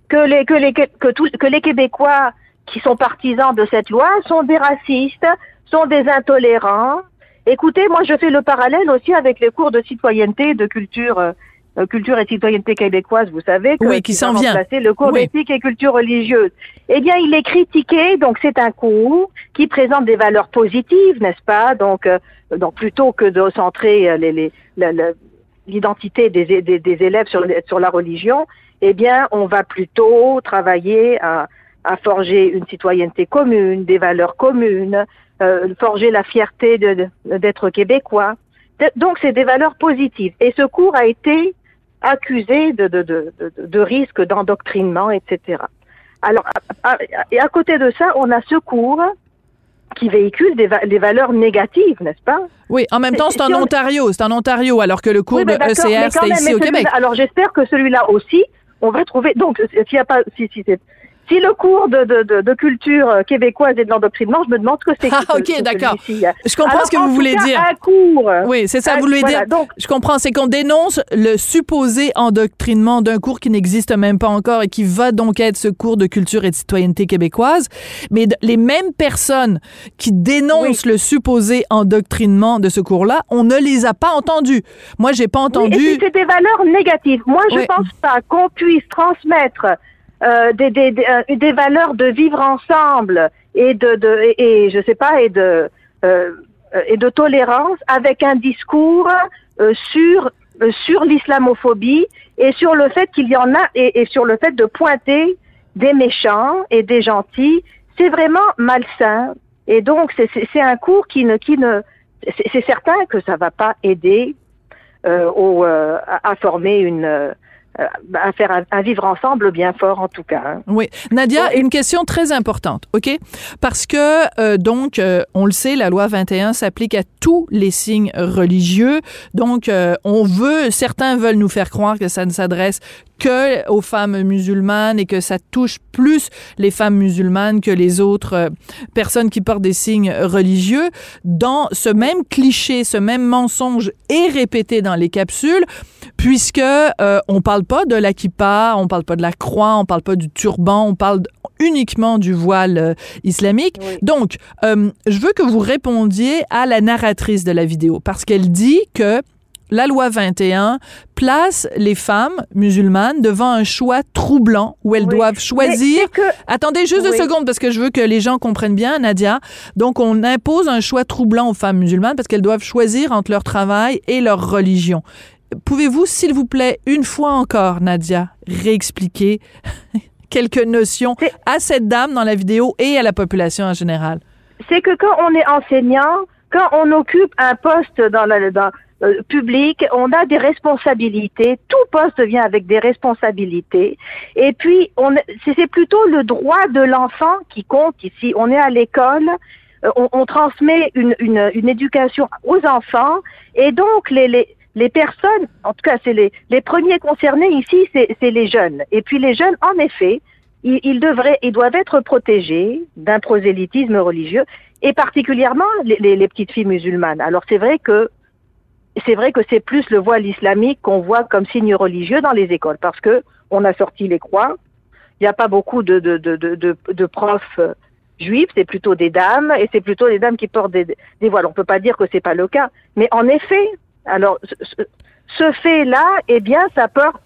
que les, que, les, que, tous- que les Québécois qui sont partisans de cette loi sont des racistes, sont des intolérants. Écoutez, moi, je fais le parallèle aussi avec les cours de citoyenneté, de culture, euh, culture et citoyenneté québécoise, vous savez, que, Oui, qui s'en va vient. le cours Oui. d'éthique et culture religieuse. Eh bien, il est critiqué, donc c'est un cours qui présente des valeurs positives, n'est-ce pas? Donc, euh, donc plutôt que de centrer euh, les, les, la- l'identité des, des, des élèves sur, sur la religion, eh bien, on va plutôt travailler à, à forger une citoyenneté commune, des valeurs communes, euh, forger la fierté d'être québécois. Donc, c'est des valeurs positives. Et ce cours a été accusé de, de, de, de, risques d'endoctrinement, etc. Alors, à, à- et à côté de ça, on a ce cours qui véhicule des, va- des valeurs négatives, n'est-ce pas? Oui, en même temps, c'est en Ontario. C'est en Ontario, alors que le cours Oui, de ben ECR, même, ici au Québec. Alors j'espère que celui-là aussi, on va trouver. Donc, s'il y a pas, si, si, c'est- si le cours de, de, de, de culture euh, québécoise et de l'endoctrinement, je me demande ce que c'est. Ah, ok, d'accord. Je comprends Alors, ce que vous voulez cas, dire. Un cours. Oui, c'est ça, vous voulez voilà, dire. Donc, Je comprends, c'est qu'on dénonce le supposé endoctrinement d'un cours qui n'existe même pas encore et qui va donc être ce cours de culture et de citoyenneté québécoise. Mais les mêmes personnes qui dénoncent le supposé endoctrinement de ce cours-là, on ne les a pas entendues. Moi, j'ai pas Oui, et entendu. puis c'est des valeurs négatives. Moi, je Oui. pense pas qu'on puisse transmettre euh, des, des, des, euh, des valeurs de vivre ensemble et de, de et, je sais pas et de euh, et de tolérance avec un discours euh, sur euh, sur l'islamophobie et sur le fait qu'il y en a et, et sur le fait de pointer des méchants et des gentils. C'est vraiment malsain. Et donc c'est c'est- un cours qui ne qui ne c'est certain que ça va pas aider euh, au, à, à former une, à faire un, un vivre ensemble bien fort en tout cas. hein. Oui. Nadia, une question très importante, OK? Parce que, euh, donc, euh, on le sait, la loi 21 s'applique à tous les signes religieux. Donc, euh, on veut, certains veulent nous faire croire que ça ne s'adresse que aux femmes musulmanes et que ça touche plus les femmes musulmanes que les autres euh, personnes qui portent des signes religieux. Dans ce même cliché, ce même mensonge est répété dans les capsules, puisque euh, on parle pas de la kippa, on parle pas de la croix, on parle pas du turban, on parle uniquement du voile euh, islamique. Donc, euh, je veux que vous répondiez à la narratrice de la vidéo parce qu'elle dit que la loi 21 place les femmes musulmanes devant un choix troublant où elles doivent choisir. Attendez juste deux secondes parce que je veux que les gens comprennent bien, Nadia. Donc, on impose un choix troublant aux femmes musulmanes parce qu'elles doivent choisir entre leur travail et leur religion. Pouvez-vous, s'il vous plaît, une fois encore, Nadia, réexpliquer quelques notions à cette dame dans la vidéo et à la population en général? C'est que quand on est enseignant, quand on occupe un poste dans la dans, euh, public, on a des responsabilités. Tout poste vient avec des responsabilités. Et puis, c'est plutôt le droit de l'enfant qui compte ici. On est à l'école. euh, On, transmet une, une, éducation aux enfants et donc les, les, les personnes, en tout cas c'est les, les premiers concernés ici, c'est c'est les jeunes. Et puis les jeunes, en effet, ils, ils devraient, ils doivent être protégés d'un prosélytisme religieux et particulièrement les petites filles musulmanes. Alors c'est vrai que c'est vrai que c'est plus le voile islamique qu'on voit comme signe religieux dans les écoles parce que on a sorti les croix. Il n'y a pas beaucoup de, de, de, de, profs euh, juifs, c'est plutôt des dames et c'est plutôt des dames qui portent des, des voiles. On peut pas dire que c'est pas le cas, mais en effet, alors ce, fait-là, eh bien, ça porte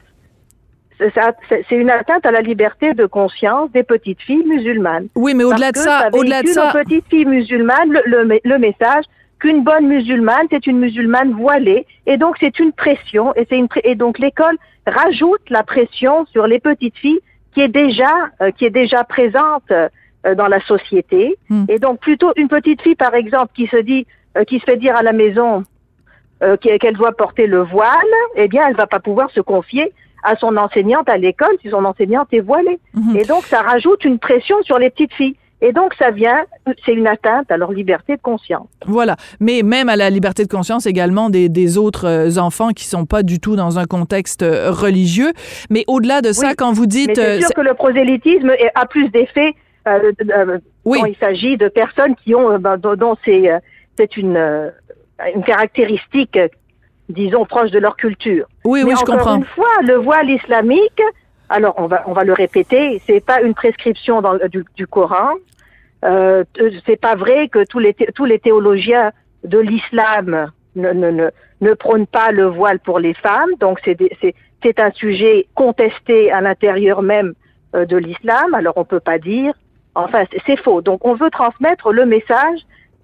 c'est une atteinte à la liberté de conscience des petites filles musulmanes. Oui, mais au-delà de ça, au-delà de ça- aux petites filles musulmanes le, le, le message qu'une bonne musulmane, c'est une musulmane voilée, et donc c'est une pression, et c'est une et donc l'école rajoute la pression sur les petites filles qui est déjà euh, qui est déjà présente euh, dans la société, et donc plutôt une petite fille par exemple qui se dit euh, qui se fait dire à la maison euh, qu'elle doit porter le voile, eh bien, elle va pas pouvoir se confier à son enseignante à l'école si son enseignante est voilée. Et donc, ça rajoute une pression sur les petites filles. Et donc, ça vient, c'est une atteinte à leur liberté de conscience. Voilà. Mais même à la liberté de conscience également des, des autres euh, enfants qui sont pas du tout dans un contexte euh, religieux. Mais au-delà de ça, quand vous dites... C'est euh, sûr que le prosélytisme a plus d'effet euh, euh, quand il s'agit de personnes qui ont, ben, dont, c'est c'est une, une caractéristique, disons, proche de leur culture. Oui, Mais oui, je encore comprends. une fois, le voile islamique, alors on va, on va le répéter, c'est pas une prescription dans, du, du Coran. Euh, c'est pas vrai que tous les, tous les théologiens de l'islam ne, ne, ne, ne prônent pas le voile pour les femmes. Donc c'est des- c'est c'est un sujet contesté à l'intérieur même euh, de l'islam. Alors on peut pas dire. Enfin, c'est- faux. Donc on veut transmettre le message.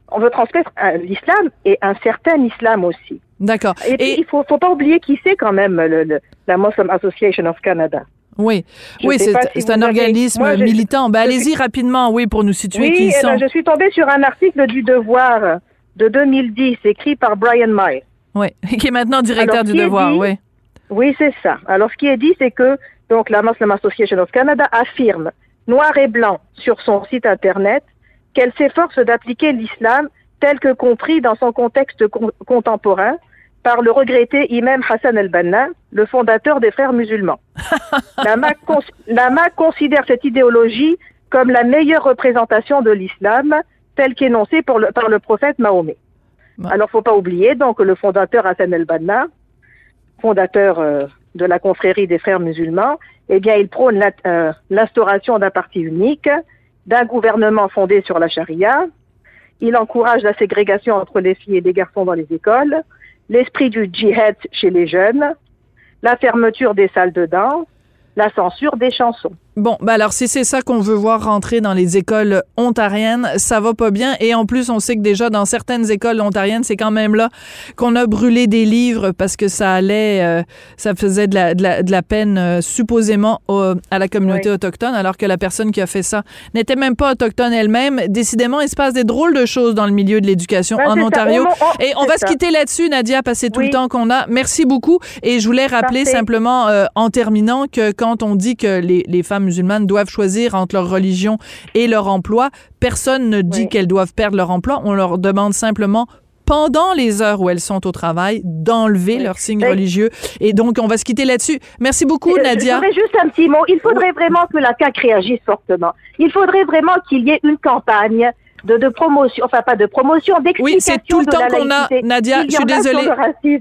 On veut transmettre l'islam et un certain islam aussi. D'accord. Et, puis, il faut, faut pas oublier qui c'est quand même le, le- la Muslim Association of Canada. Oui, Je oui, c'est si un avez- organisme Moi, je- militant. Ben, allez-y suis- rapidement, oui, pour nous situer Oui, qui ils eh sont. ben, je suis tombée sur un article du Devoir de 2010 écrit par Brian May. Oui, qui est maintenant directeur Alors, du Devoir, dit- oui. Oui, c'est ça. Alors, ce qui est dit, c'est que donc la Muslim Association of Canada affirme noir et blanc sur son site internet qu'elle s'efforce d'appliquer l'islam tel que compris dans son contexte con- contemporain par le regretté imam Hassan el-Banna, le fondateur des frères musulmans. Lama, cons- Lama considère cette idéologie comme la meilleure représentation de l'islam telle qu'énoncée par le prophète Mahomet. Alors, faut pas oublier donc le fondateur Hassan el-Banna, fondateur euh, de la confrérie des frères musulmans, eh bien, il prône euh, l'instauration d'un parti unique, d'un gouvernement fondé sur la charia. Il encourage la ségrégation entre les filles et les garçons dans les écoles, l'esprit du djihad chez les jeunes, la fermeture des salles de danse, la censure des chansons. Bon, ben alors si c'est ça qu'on veut voir rentrer dans les écoles ontariennes, ça va pas bien. Et en plus, on sait que déjà dans certaines écoles ontariennes, c'est quand même là qu'on a brûlé des livres parce que ça allait, euh, ça faisait de la, de la, de la peine euh, supposément au- à la communauté Oui. autochtone, alors que la personne qui a fait ça n'était même pas autochtone elle-même. Décidément, il se passe des drôles de choses dans le milieu de l'éducation Ben, en ça. Ontario. On- on- et on va se quitter là-dessus, Nadia, parce que c'est tout Oui. le temps qu'on a. Merci beaucoup. Et je voulais rappeler Parfait. simplement, euh, en terminant, que quand on dit que les, les femmes musulmanes doivent choisir entre leur religion et leur emploi, personne ne dit Oui. qu'elles doivent perdre leur emploi. On leur demande simplement pendant les heures où elles sont au travail, d'enlever leur signe Ben, religieux. Et donc, on va se quitter là-dessus. Merci beaucoup, Euh, Nadia. Je juste un petit mot. Il faudrait vraiment que la CAQ réagisse fortement. Il faudrait vraiment qu'il y ait une campagne de, de promotion, enfin pas de promotion, d'explication Oui, c'est tout le de temps qu'on a. Nadia. Je suis désolée.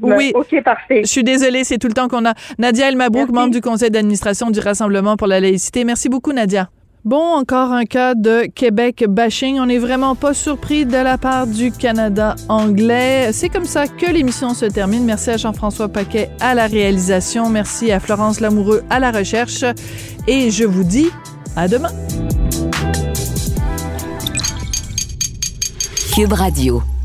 Oui. Ok, parfait. Je suis désolée, c'est tout le temps qu'on a. Nadia Elmabrouk, membre du conseil d'administration du Rassemblement pour la laïcité. Merci beaucoup, Nadia. Bon, encore un cas de Québec bashing. On n'est vraiment pas surpris de la part du Canada anglais. C'est comme ça que l'émission se termine. Merci à Jean-François Paquet à la réalisation. Merci à Florence Lamoureux à la recherche. Et je vous dis à demain. Cube Radio.